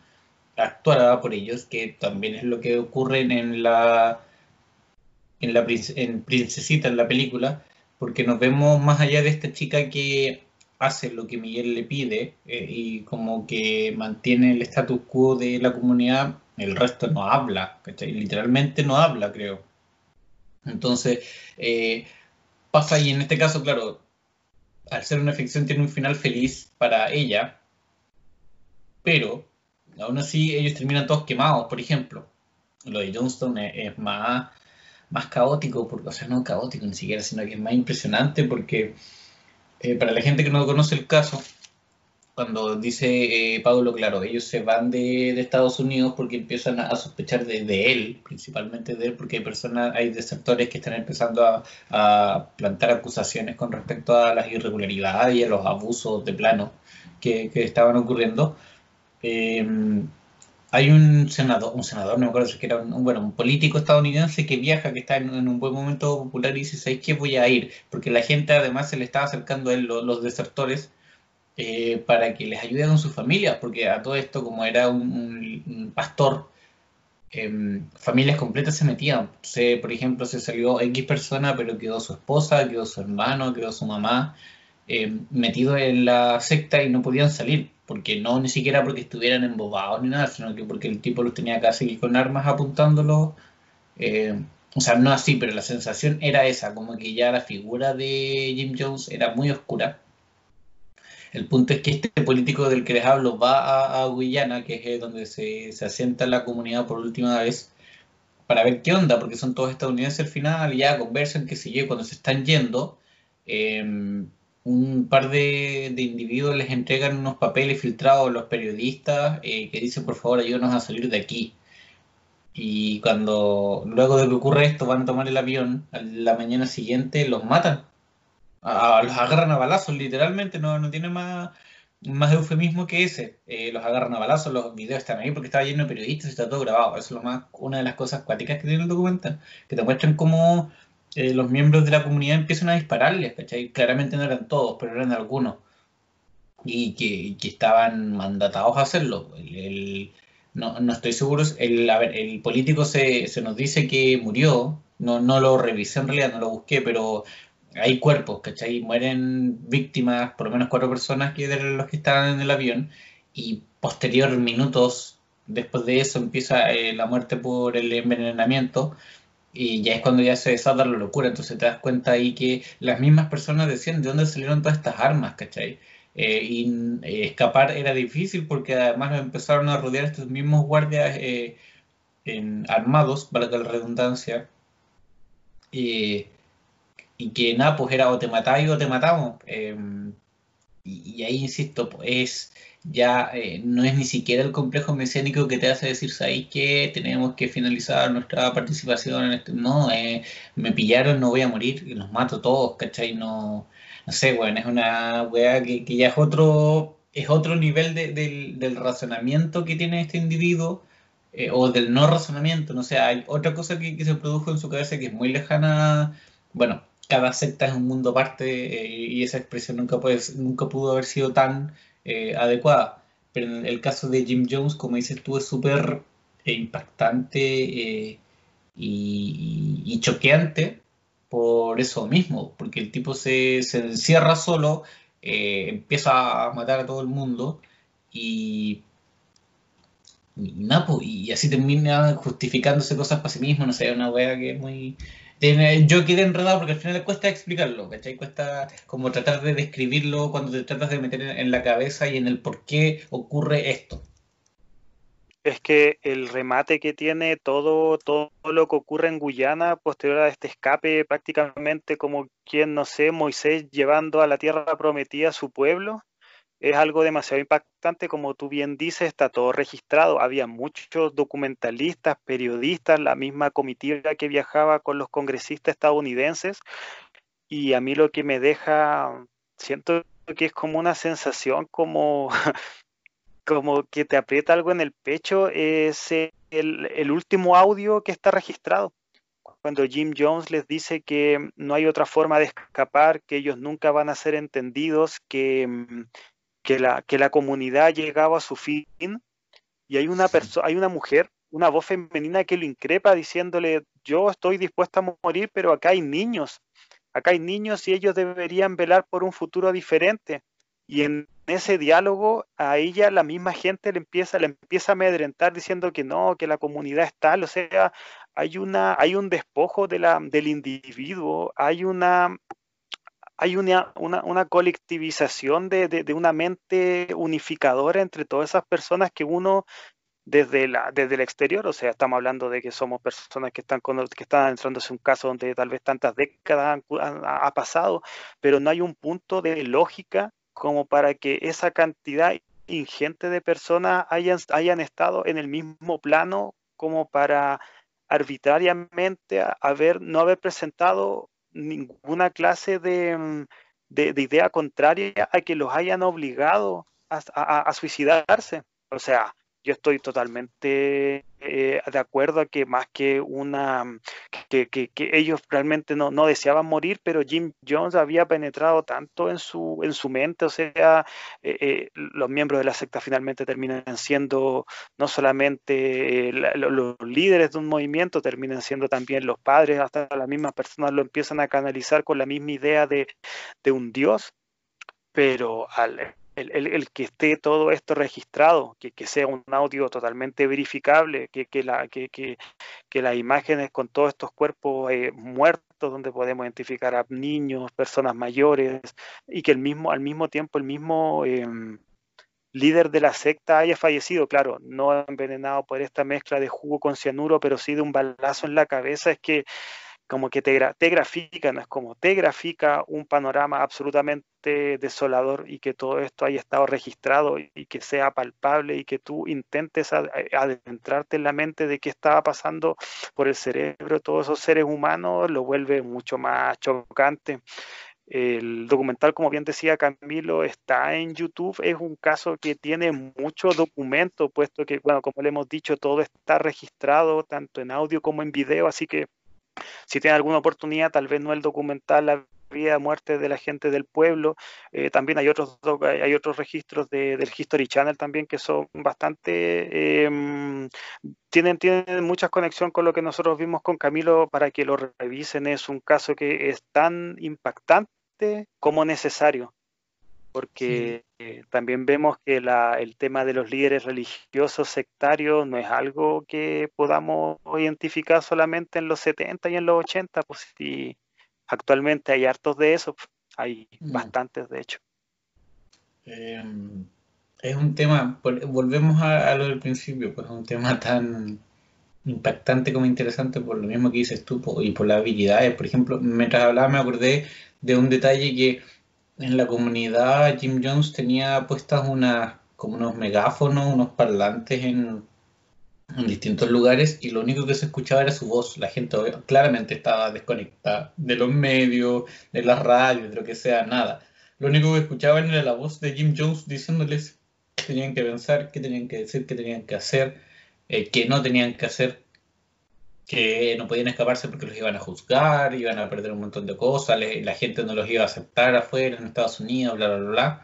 actuara por ellos, que también es lo que ocurre en la en, la, en Princesita, en la película, porque nos vemos más allá de esta chica que hace lo que Miguel le pide eh, y como que mantiene el status quo de la comunidad, el resto no habla, literalmente no habla, creo. Entonces, eh, pasa y en este caso, claro, al ser una ficción tiene un final feliz para ella, pero aún así ellos terminan todos quemados, por ejemplo. Lo de Johnston es más más caótico, porque, o sea, no caótico ni siquiera, sino que es más impresionante porque eh, para la gente que no conoce el caso, cuando dice eh, Pablo, claro, ellos se van de, Estados Unidos porque empiezan a, sospechar de, él, principalmente de él, porque hay personas, hay desertores que están empezando a, plantar acusaciones con respecto a las irregularidades y a los abusos de plano que, estaban ocurriendo. Em, hay un senador, un senador, no me acuerdo si era un, bueno, un político estadounidense que viaja, que está en, un buen momento popular y dice, ¿sabes qué voy a ir? Porque la gente además se le estaba acercando a él, los desertores, eh, para que les ayude con sus familias, porque a todo esto, como era un, pastor, em, familias completas se metían. por ejemplo, se salió X persona, pero quedó su esposa, quedó su hermano, quedó su mamá, em, metido en la secta y no podían salir, porque no ni siquiera porque estuvieran embobados ni nada, sino que porque el tipo los tenía casi con armas apuntándolos. Em, o sea, no así, pero la sensación era esa, como que ya la figura de Jim Jones era muy oscura el punto es que este político del que les hablo va a, Guyana, que es donde se, se, asienta la comunidad por última vez, para ver qué onda, porque son todos estadounidenses al final, ya conversan, qué sé yo, cuando se están yendo, em, un par de, individuos les entregan unos papeles filtrados a los periodistas eh, que dicen, por favor, ayúdanos a salir de aquí. Y cuando luego de que ocurre esto van a tomar el avión, la mañana siguiente los matan los agarran a balazos, literalmente, no, no tiene más, más eufemismo que ese. Eh, los agarran a balazos, los videos están ahí porque estaba lleno de periodistas y está todo grabado. Eso es lo más, una de las cosas cuáticas que tiene el documental, que te muestran cómo eh, los miembros de la comunidad empiezan a dispararles, ¿cachai? Claramente no eran todos, pero eran algunos. Y que, que estaban mandatados a hacerlo. El, no, no, estoy seguro. El, a ver, el político se, se, nos dice que murió. No, no lo revisé en realidad, no lo busqué, pero hay cuerpos, ¿cachai? Mueren víctimas, por lo menos cuatro personas que de los que estaban en el avión, y posterior minutos después de eso empieza eh, la muerte por el envenenamiento, y ya es cuando ya se desata la locura, entonces te das cuenta ahí que las mismas personas decían de dónde salieron todas estas armas, ¿cachai? Eh, y eh, escapar era difícil porque además empezaron a rodear estos mismos guardias en, armados, para la redundancia, y que nada, pues era o te matáis o te matamos. Y, ahí insisto, pues es ya eh, no es ni siquiera el complejo mesiánico que te hace decir, ¿sabéis que tenemos que finalizar nuestra participación en esto? No, eh, me pillaron, no voy a morir, y los mato todos, ¿cachai? No, no sé, bueno, es una weá que, ya es otro, es otro nivel del, razonamiento que tiene este individuo. Eh, o del no razonamiento, no sé, hay otra cosa que se produjo en su cabeza que es muy lejana, bueno, cada secta es un mundo aparte eh, y esa expresión nunca, puede, nunca pudo haber sido tan eh, adecuada. Pero en el caso de Jim Jones, como dices tú, es súper eh, impactante y, choqueante por eso mismo, porque el tipo se, encierra solo, empieza a matar a todo el mundo y y, y así termina justificándose cosas para sí mismo, no sé, una wea que es muy, yo quedé enredado porque al final cuesta explicarlo, ¿cachai? Cuesta como tratar de describirlo cuando te tratas de meter en la cabeza y en el por qué ocurre esto. Es que el remate que tiene todo, todo lo que ocurre en Guyana posterior a este escape, prácticamente como quien, no sé, Moisés llevando a la tierra prometida a su pueblo, es algo demasiado impactante, como tú bien dices, está todo registrado. Había muchos documentalistas, periodistas, la misma comitiva que viajaba con los congresistas estadounidenses. Y a mí lo que me deja, siento que es como una sensación como, como que te aprieta algo en el pecho, es el, el último audio que está registrado cuando Jim Jones les dice que no hay otra forma de escapar, que ellos nunca van a ser entendidos, que, mm, que la, que la comunidad llegaba a su fin y hay una, hay una mujer, una voz femenina que lo increpa diciéndole, yo estoy dispuesta a morir, pero acá hay niños, acá hay niños y ellos deberían velar por un futuro diferente. Y en ese diálogo a ella la misma gente le empieza, le empieza a amedrentar diciendo que no, que la comunidad es tal, o sea, hay, una, hay un despojo de la, del individuo, hay una, hay una, una, colectivización de, una mente unificadora entre todas esas personas que uno desde, la, desde el exterior, o sea, estamos hablando de que somos personas que están, que están un caso donde tal vez tantas décadas ha pasado, pero no hay un punto de lógica como para que esa cantidad ingente de personas hayan, hayan estado en el mismo plano como para arbitrariamente haber, no haber presentado ninguna clase de, mm, idea contraria a que los hayan obligado a suicidarse. O sea, yo estoy totalmente eh, de acuerdo a que más que una, que, ellos realmente no, deseaban morir, pero Jim Jones había penetrado tanto en su, en su mente, o sea, eh, eh, los miembros de la secta finalmente terminan siendo no solamente los líderes de un movimiento, terminan siendo también los padres, hasta las mismas personas lo empiezan a canalizar con la misma idea de, de un Dios, pero al el, que esté todo esto registrado, que, sea un audio totalmente verificable, que, que, la, que, las imágenes con todos estos cuerpos eh, muertos, donde podemos identificar a niños, personas mayores, y que el mismo, al mismo tiempo el mismo em, líder de la secta haya fallecido, claro, no envenenado por esta mezcla de jugo con cianuro, pero sí de un balazo en la cabeza, es que como que te, te, grafica, no es como te grafica un panorama absolutamente desolador y que todo esto haya estado registrado y que sea palpable y que tú intentes adentrarte en la mente de qué estaba pasando por el cerebro todos esos seres humanos, lo vuelve mucho más chocante. El documental, como bien decía Camilo, está en YouTube. Es un caso que tiene mucho documento, puesto que, bueno, como le hemos dicho, todo está registrado, tanto en audio como en video, así que si tiene alguna oportunidad, tal vez no el documental La vida muerte de la gente del pueblo, eh, también hay otros, hay otros registros del History Channel también que son bastante, em, tienen, tienen mucha conexión con lo que nosotros vimos con Camilo para que lo revisen. Es un caso que es tan impactante como necesario porque eh, también vemos que el tema de los líderes religiosos sectarios no es algo que podamos identificar solamente en los 70 y en los 80, pues si actualmente hay hartos de eso, hay mm. bastantes de hecho. Em, es un tema, volvemos a, lo del principio, pues es un tema tan impactante como interesante por lo mismo que dices tú y por las habilidades. Por ejemplo, mientras hablaba me acordé de un detalle que en la comunidad Jim Jones tenía puestas unas, como unos megáfonos, unos parlantes en, distintos lugares y lo único que se escuchaba era su voz. La gente claramente estaba desconectada de los medios, de las radios, de lo que sea, nada. Lo único que escuchaban era la voz de Jim Jones diciéndoles qué tenían que pensar, qué tenían que decir, qué tenían que hacer, eh, qué no tenían que hacer que no podían escaparse porque los iban a juzgar, iban a perder un montón de cosas, la gente no los iba a aceptar afuera en Estados Unidos, bla, bla, bla.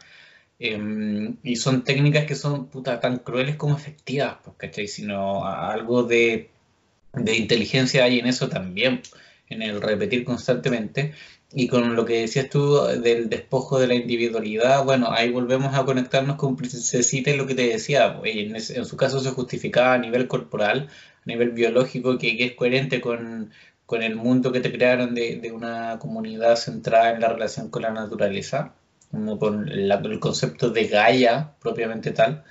Em, y son técnicas que son puta, tan crueles como efectivas, pues, ¿cachai? Sino algo de, de inteligencia hay en eso también, en el repetir constantemente. Y con lo que decías tú del despojo de la individualidad, bueno, ahí volvemos a conectarnos con Princesita y lo que te decía, en, en su caso se justificaba a nivel corporal, nivel biológico que, es coherente con, el mundo que te crearon de, una comunidad centrada en la relación con la naturaleza, como con el concepto de Gaia propiamente tal,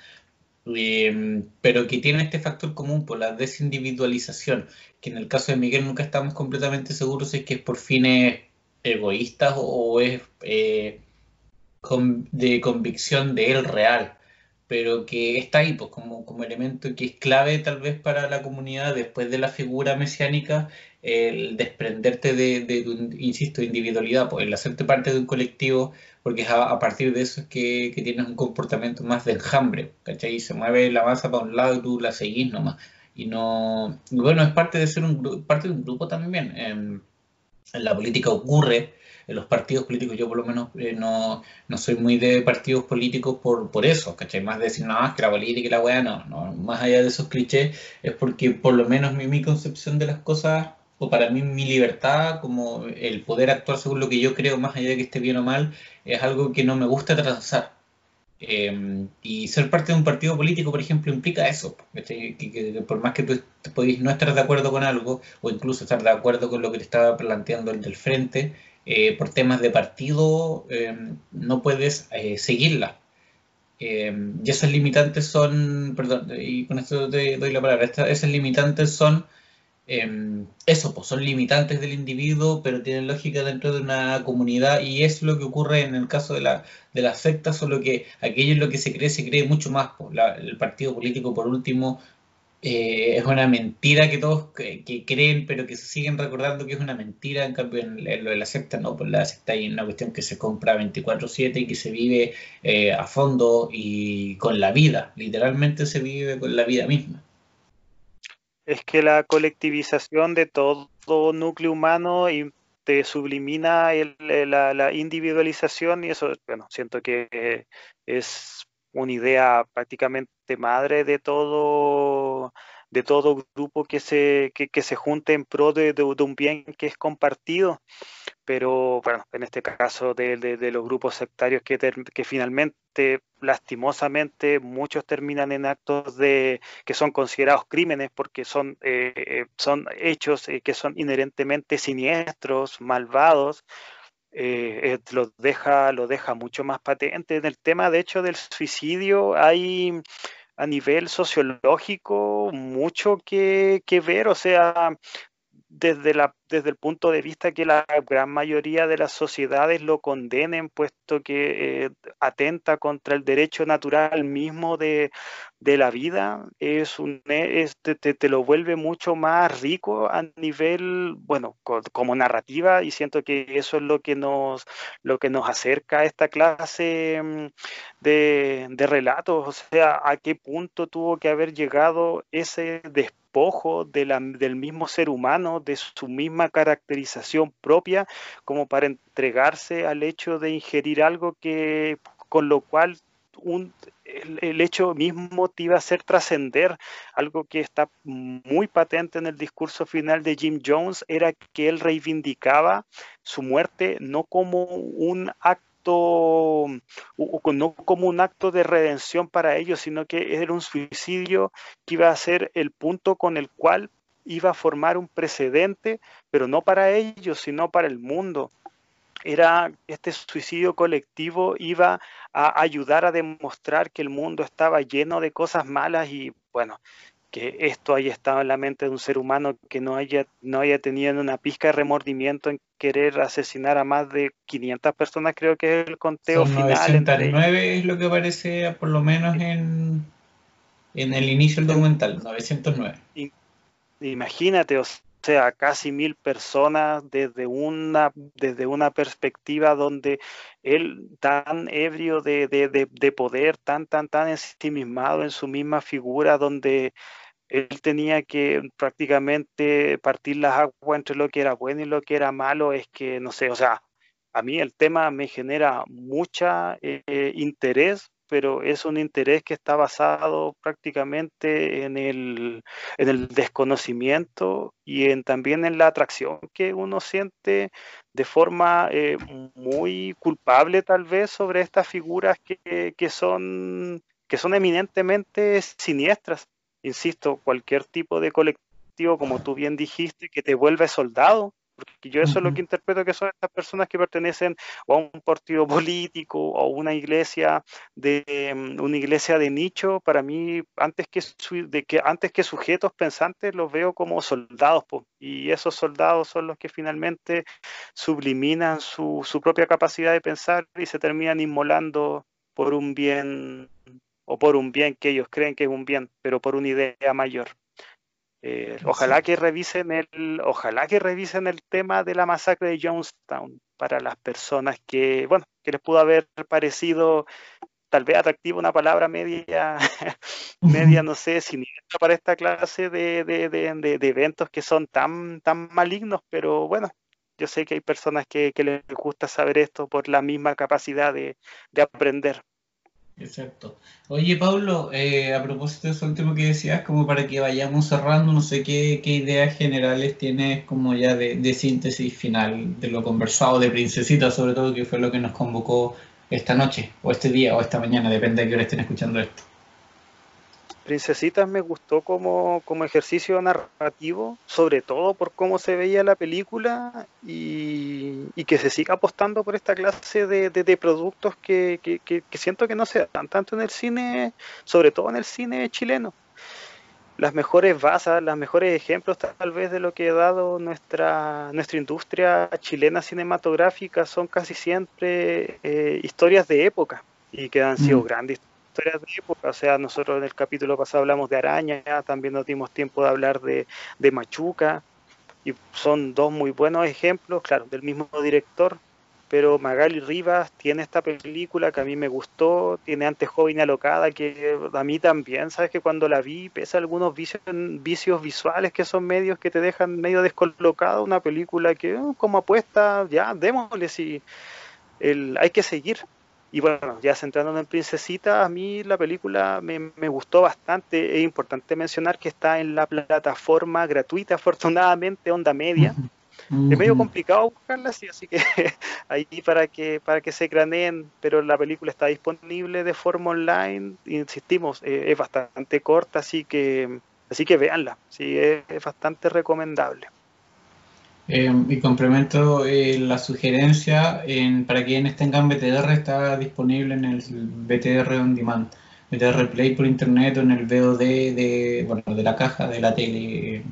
em, pero que tiene este factor común por la desindividualización, que en el caso de Miguel nunca estamos completamente seguros si es que es por fines egoístas o, es eh, de convicción de él real pero que está ahí pues, como, como elemento que es clave tal vez para la comunidad después de la figura mesiánica, el desprenderte de, tu, insisto, individualidad, pues, el hacerte parte de un colectivo, porque es a, partir de eso es que, tienes un comportamiento más de enjambre, ¿cachai? Se mueve la masa para un lado y tú la seguís nomás. Y no, bueno, es parte de ser un, parte de un grupo también. en la política ocurre en los partidos políticos, yo por lo menos eh, no, no, soy muy de partidos políticos por, por eso, ¿cachai? Más de decir, no, que la política y la weá, no, no, más allá de esos clichés, es porque por lo menos mi, mi concepción de las cosas, o para mí mi libertad, como el poder actuar según lo que yo creo, más allá de que esté bien o mal, es algo que no me gusta transar. Em, y ser parte de un partido político, por ejemplo, implica eso. Que, por más que tú podéis no estar de acuerdo con algo, o incluso estar de acuerdo con lo que te estaba planteando el del frente, eh, por temas de partido em, no puedes eh, seguirla. Em, y esas limitantes son, perdón, y con esto te doy la palabra, esas limitantes son eso, pues son limitantes del individuo, pero tienen lógica dentro de una comunidad y es lo que ocurre en el caso de, la, de las sectas, solo que aquello en lo que se cree, se cree mucho más. Pues, el partido político, por último, eh, es una mentira que todos que, creen, pero que se siguen recordando que es una mentira. En cambio, en, lo de la secta, no, pues la secta hay una cuestión que se compra 24-7 y que se vive eh, a fondo y con la vida. Literalmente se vive con la vida misma. Es que la colectivización de todo núcleo humano te sublimina la, la, individualización y eso, bueno, siento que es una idea prácticamente madre de todo de todo grupo que se, que, se junte en pro de, un bien que es compartido. Pero bueno, en este caso de, los grupos sectarios que, que finalmente, lastimosamente, muchos terminan en actos de que son considerados crímenes porque son, eh, eh, son hechos eh, que son inherentemente siniestros, malvados, eh, lo, deja, lo deja mucho más patente. En el tema, de hecho, del suicidio hay a nivel sociológico mucho que ver, o sea, desde, la, desde el punto de vista que la gran mayoría de las sociedades lo condenen, puesto que eh, atenta contra el derecho natural mismo de, la vida, es un, te, lo vuelve mucho más rico a nivel, bueno, como narrativa, y siento que eso es lo que nos, lo que nos acerca a esta clase mm, de, de relatos, o sea, a qué punto tuvo que haber llegado ese después del mismo ser humano, de su misma caracterización propia, como para entregarse al hecho de ingerir algo que con lo cual el, hecho mismo te iba a hacer trascender. Algo que está muy patente en el discurso final de Jim Jones era que él reivindicaba su muerte no como un acto no como un acto de redención para ellos, sino que era un suicidio que iba a ser el punto con el cual iba a formar un precedente, pero no para ellos, sino para el mundo. Era este suicidio colectivo iba a ayudar a demostrar que el mundo estaba lleno de cosas malas y bueno, que esto haya estado en la mente de un ser humano que no haya, no haya tenido una pizca de remordimiento en querer asesinar a más de 500 personas, creo que es el conteo Son final. 909 es lo que aparece por lo menos en, en el inicio del documental, 909. Imagínate, o sea, casi mil personas desde una, desde una perspectiva donde él tan ebrio de, de, de, poder, tan, tan, tan ensimismado en su misma figura, donde él tenía que prácticamente partir las aguas entre lo que era bueno y lo que era malo, es que, no sé, o sea, a mí el tema me genera mucha eh, interés, pero es un interés que está basado prácticamente en el, en el desconocimiento y en, también en la atracción que uno siente de forma eh, muy culpable tal vez sobre estas figuras que, que, son, que son eminentemente siniestras. Insisto, cualquier tipo de colectivo, como tú bien dijiste, que te vuelve soldado, porque yo eso es lo que interpreto que son estas personas que pertenecen a un partido político o una iglesia de mm, una iglesia de nicho, para mí antes que, de que antes que sujetos pensantes los veo como soldados, y esos soldados son los que finalmente subliminan su, su propia capacidad de pensar y se terminan inmolando por un bien o por un bien que ellos creen que es un bien, pero por una idea mayor. Eh, ojalá que revisen el, ojalá que revisen el tema de la masacre de Jonestown para las personas que, bueno, que les pudo haber parecido tal vez atractivo una palabra media, media, no sé, siniestra para esta clase de, de, de, de, eventos que son tan, tan malignos, pero bueno, yo sé que hay personas que, que les gusta saber esto por la misma capacidad de, aprender. Exacto. Oye, Pablo, eh, a propósito de eso último que decías, como para que vayamos cerrando, no sé qué, ideas generales tienes como ya de, síntesis final de lo conversado de Princesita, sobre todo, que fue lo que nos convocó esta noche, o este día, o esta mañana, depende de qué hora estén escuchando esto. Princesitas me gustó como, como, ejercicio narrativo, sobre todo por cómo se veía la película y, que se siga apostando por esta clase de, de, productos que, que, siento que no se dan tanto en el cine, sobre todo en el cine chileno. las mejores bases, los mejores ejemplos tal vez de lo que ha dado nuestra, nuestra industria chilena cinematográfica son casi siempre eh, historias de época y que han sido mm. grandes historias de época. O sea, nosotros en el capítulo pasado hablamos de Araña, también nos dimos tiempo de hablar de, de Machuca y son dos muy buenos ejemplos, claro, del mismo director, pero Magali Rivas tiene esta película que a mí me gustó, tiene antes Joven Alocada, que a mí también, sabes que cuando la vi, pese a algunos vicios, vicios visuales que son medios que te dejan medio descolocado, una película que oh, como apuesta, ya, démosle si el, hay que seguir. Y bueno, ya centrándonos en Princesita, a mí la película me, me, gustó bastante. Es importante mencionar que está en la plataforma gratuita, afortunadamente, Onda Media. Es medio complicado buscarla así, así que ahí para que para que se craneen, pero la película está disponible de forma online, insistimos, eh, es bastante corta, así que así que véanla, sí, es, bastante recomendable. Eh, y complemento eh, la sugerencia, en, para quienes tengan BTR está disponible en el BTR On Demand, BTR Play por internet o en el VOD de, bueno, de la caja de la tele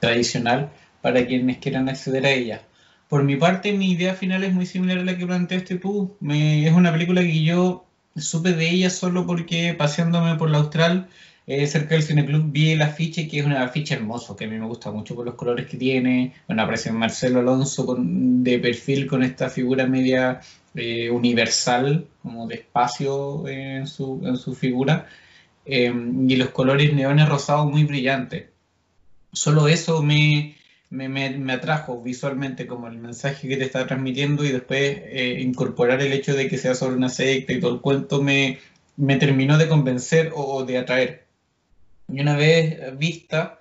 tradicional para quienes quieran acceder a ella. Por mi parte, mi idea final es muy similar a la que planteaste tú. Es una película que yo supe de ella solo porque paseándome por la Austral, eh, cerca del Cineclub, vi el afiche, que es un afiche hermoso, que a mí me gusta mucho por los colores que tiene. Bueno, aparece Marcelo Alonso con, de perfil con esta figura media eh, universal, como de espacio en, su, en su figura. Eh, y los colores neones rosados muy brillantes. Solo eso me, me, me, atrajo visualmente como el mensaje que te está transmitiendo y después eh, incorporar el hecho de que sea sobre una secta y todo el cuento me, me terminó de convencer o, de atraer. Y una vez vista,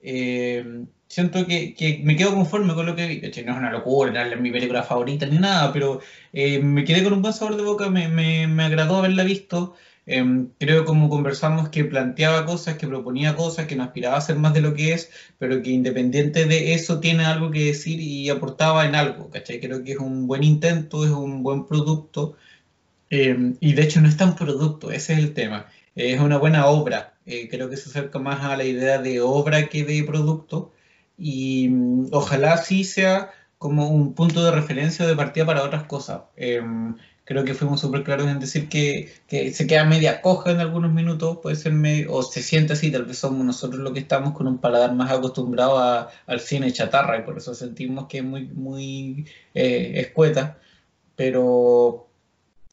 eh, siento que, que, me quedo conforme con lo que vi. No es una locura, no es mi película favorita ni nada, pero eh, me quedé con un buen sabor de boca, me, me, me agradó haberla visto. Em, creo como conversamos que planteaba cosas, que proponía cosas, que no aspiraba a ser más de lo que es, pero que independiente de eso tiene algo que decir y aportaba en algo, ¿cachai? Creo que es un buen intento, es un buen producto, em, y de hecho no es tan producto, ese es el tema, es una buena obra, eh, creo que se acerca más a la idea de obra que de producto, y mm, ojalá sí sea como un punto de referencia de partida para otras cosas. Em, creo que fuimos súper claros en decir que, que, se queda media coja en algunos minutos, puede ser medio, o se siente así, tal vez somos nosotros los que estamos con un paladar más acostumbrado al cine chatarra y por eso sentimos que es muy, muy eh, escueta, pero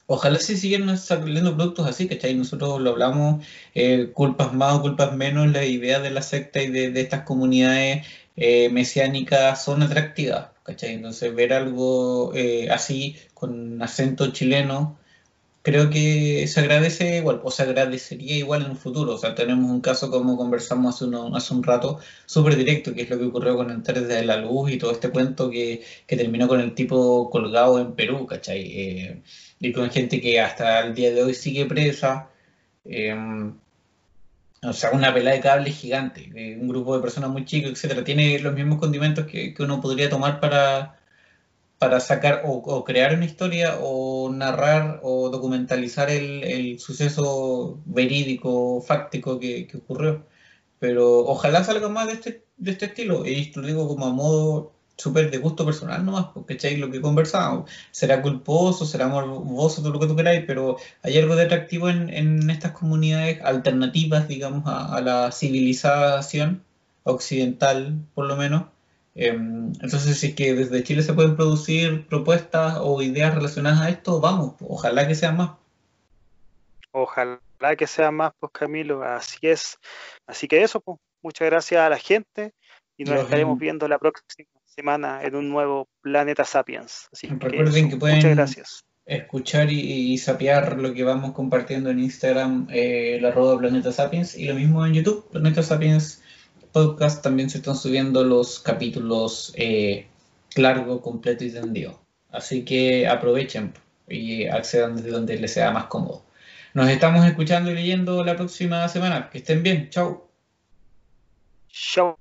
ojalá se siguen saliendo productos así, ¿cachai? Nosotros lo hablamos, eh, culpas más o culpas menos, la idea de la secta y de, de estas comunidades eh, mesiánicas son atractivas ¿cachai? Entonces ver algo eh, así, con acento chileno, creo que se agradece igual, o se agradecería igual en un futuro. O sea, tenemos un caso como conversamos hace, uno, hace un rato, súper directo, que es lo que ocurrió con Enteres de la Luz y todo este cuento que, que terminó con el tipo colgado en Perú, ¿cachai? Eh, y con gente que hasta el día de hoy sigue presa. Eh, o sea, una pelada de cable gigante, un grupo de personas muy chicos, etcétera, tiene los mismos condimentos que, uno podría tomar para, para sacar o, crear una historia o narrar o documentalizar el, suceso verídico, fáctico que, que, ocurrió. Pero ojalá salga más de este, de este estilo, y esto lo digo como a modo súper de gusto personal nomás, porque ¿cachai? Lo que conversamos, será culposo, será morboso, todo lo que tú queráis, pero hay algo de atractivo en, en estas comunidades alternativas, digamos, a, la civilización occidental, por lo menos. Em, entonces, si es que desde Chile se pueden producir propuestas o ideas relacionadas a esto, vamos, ojalá que sean más. Ojalá que sean más, pues Camilo, así es. Así que eso, pues, muchas gracias a la gente y nos estaremos viendo la próxima semana en un nuevo Planeta Sapiens. Así Recuerden que, pueden muchas gracias. escuchar y, sapear lo que vamos compartiendo en Instagram, eh, la roda Planeta Sapiens, y lo mismo en YouTube, Planeta Sapiens Podcast. También se están subiendo los capítulos eh, largo, completo y tendido. Así que aprovechen y accedan desde donde les sea más cómodo. Nos estamos escuchando y leyendo la próxima semana. Que estén bien. Chao. Chao.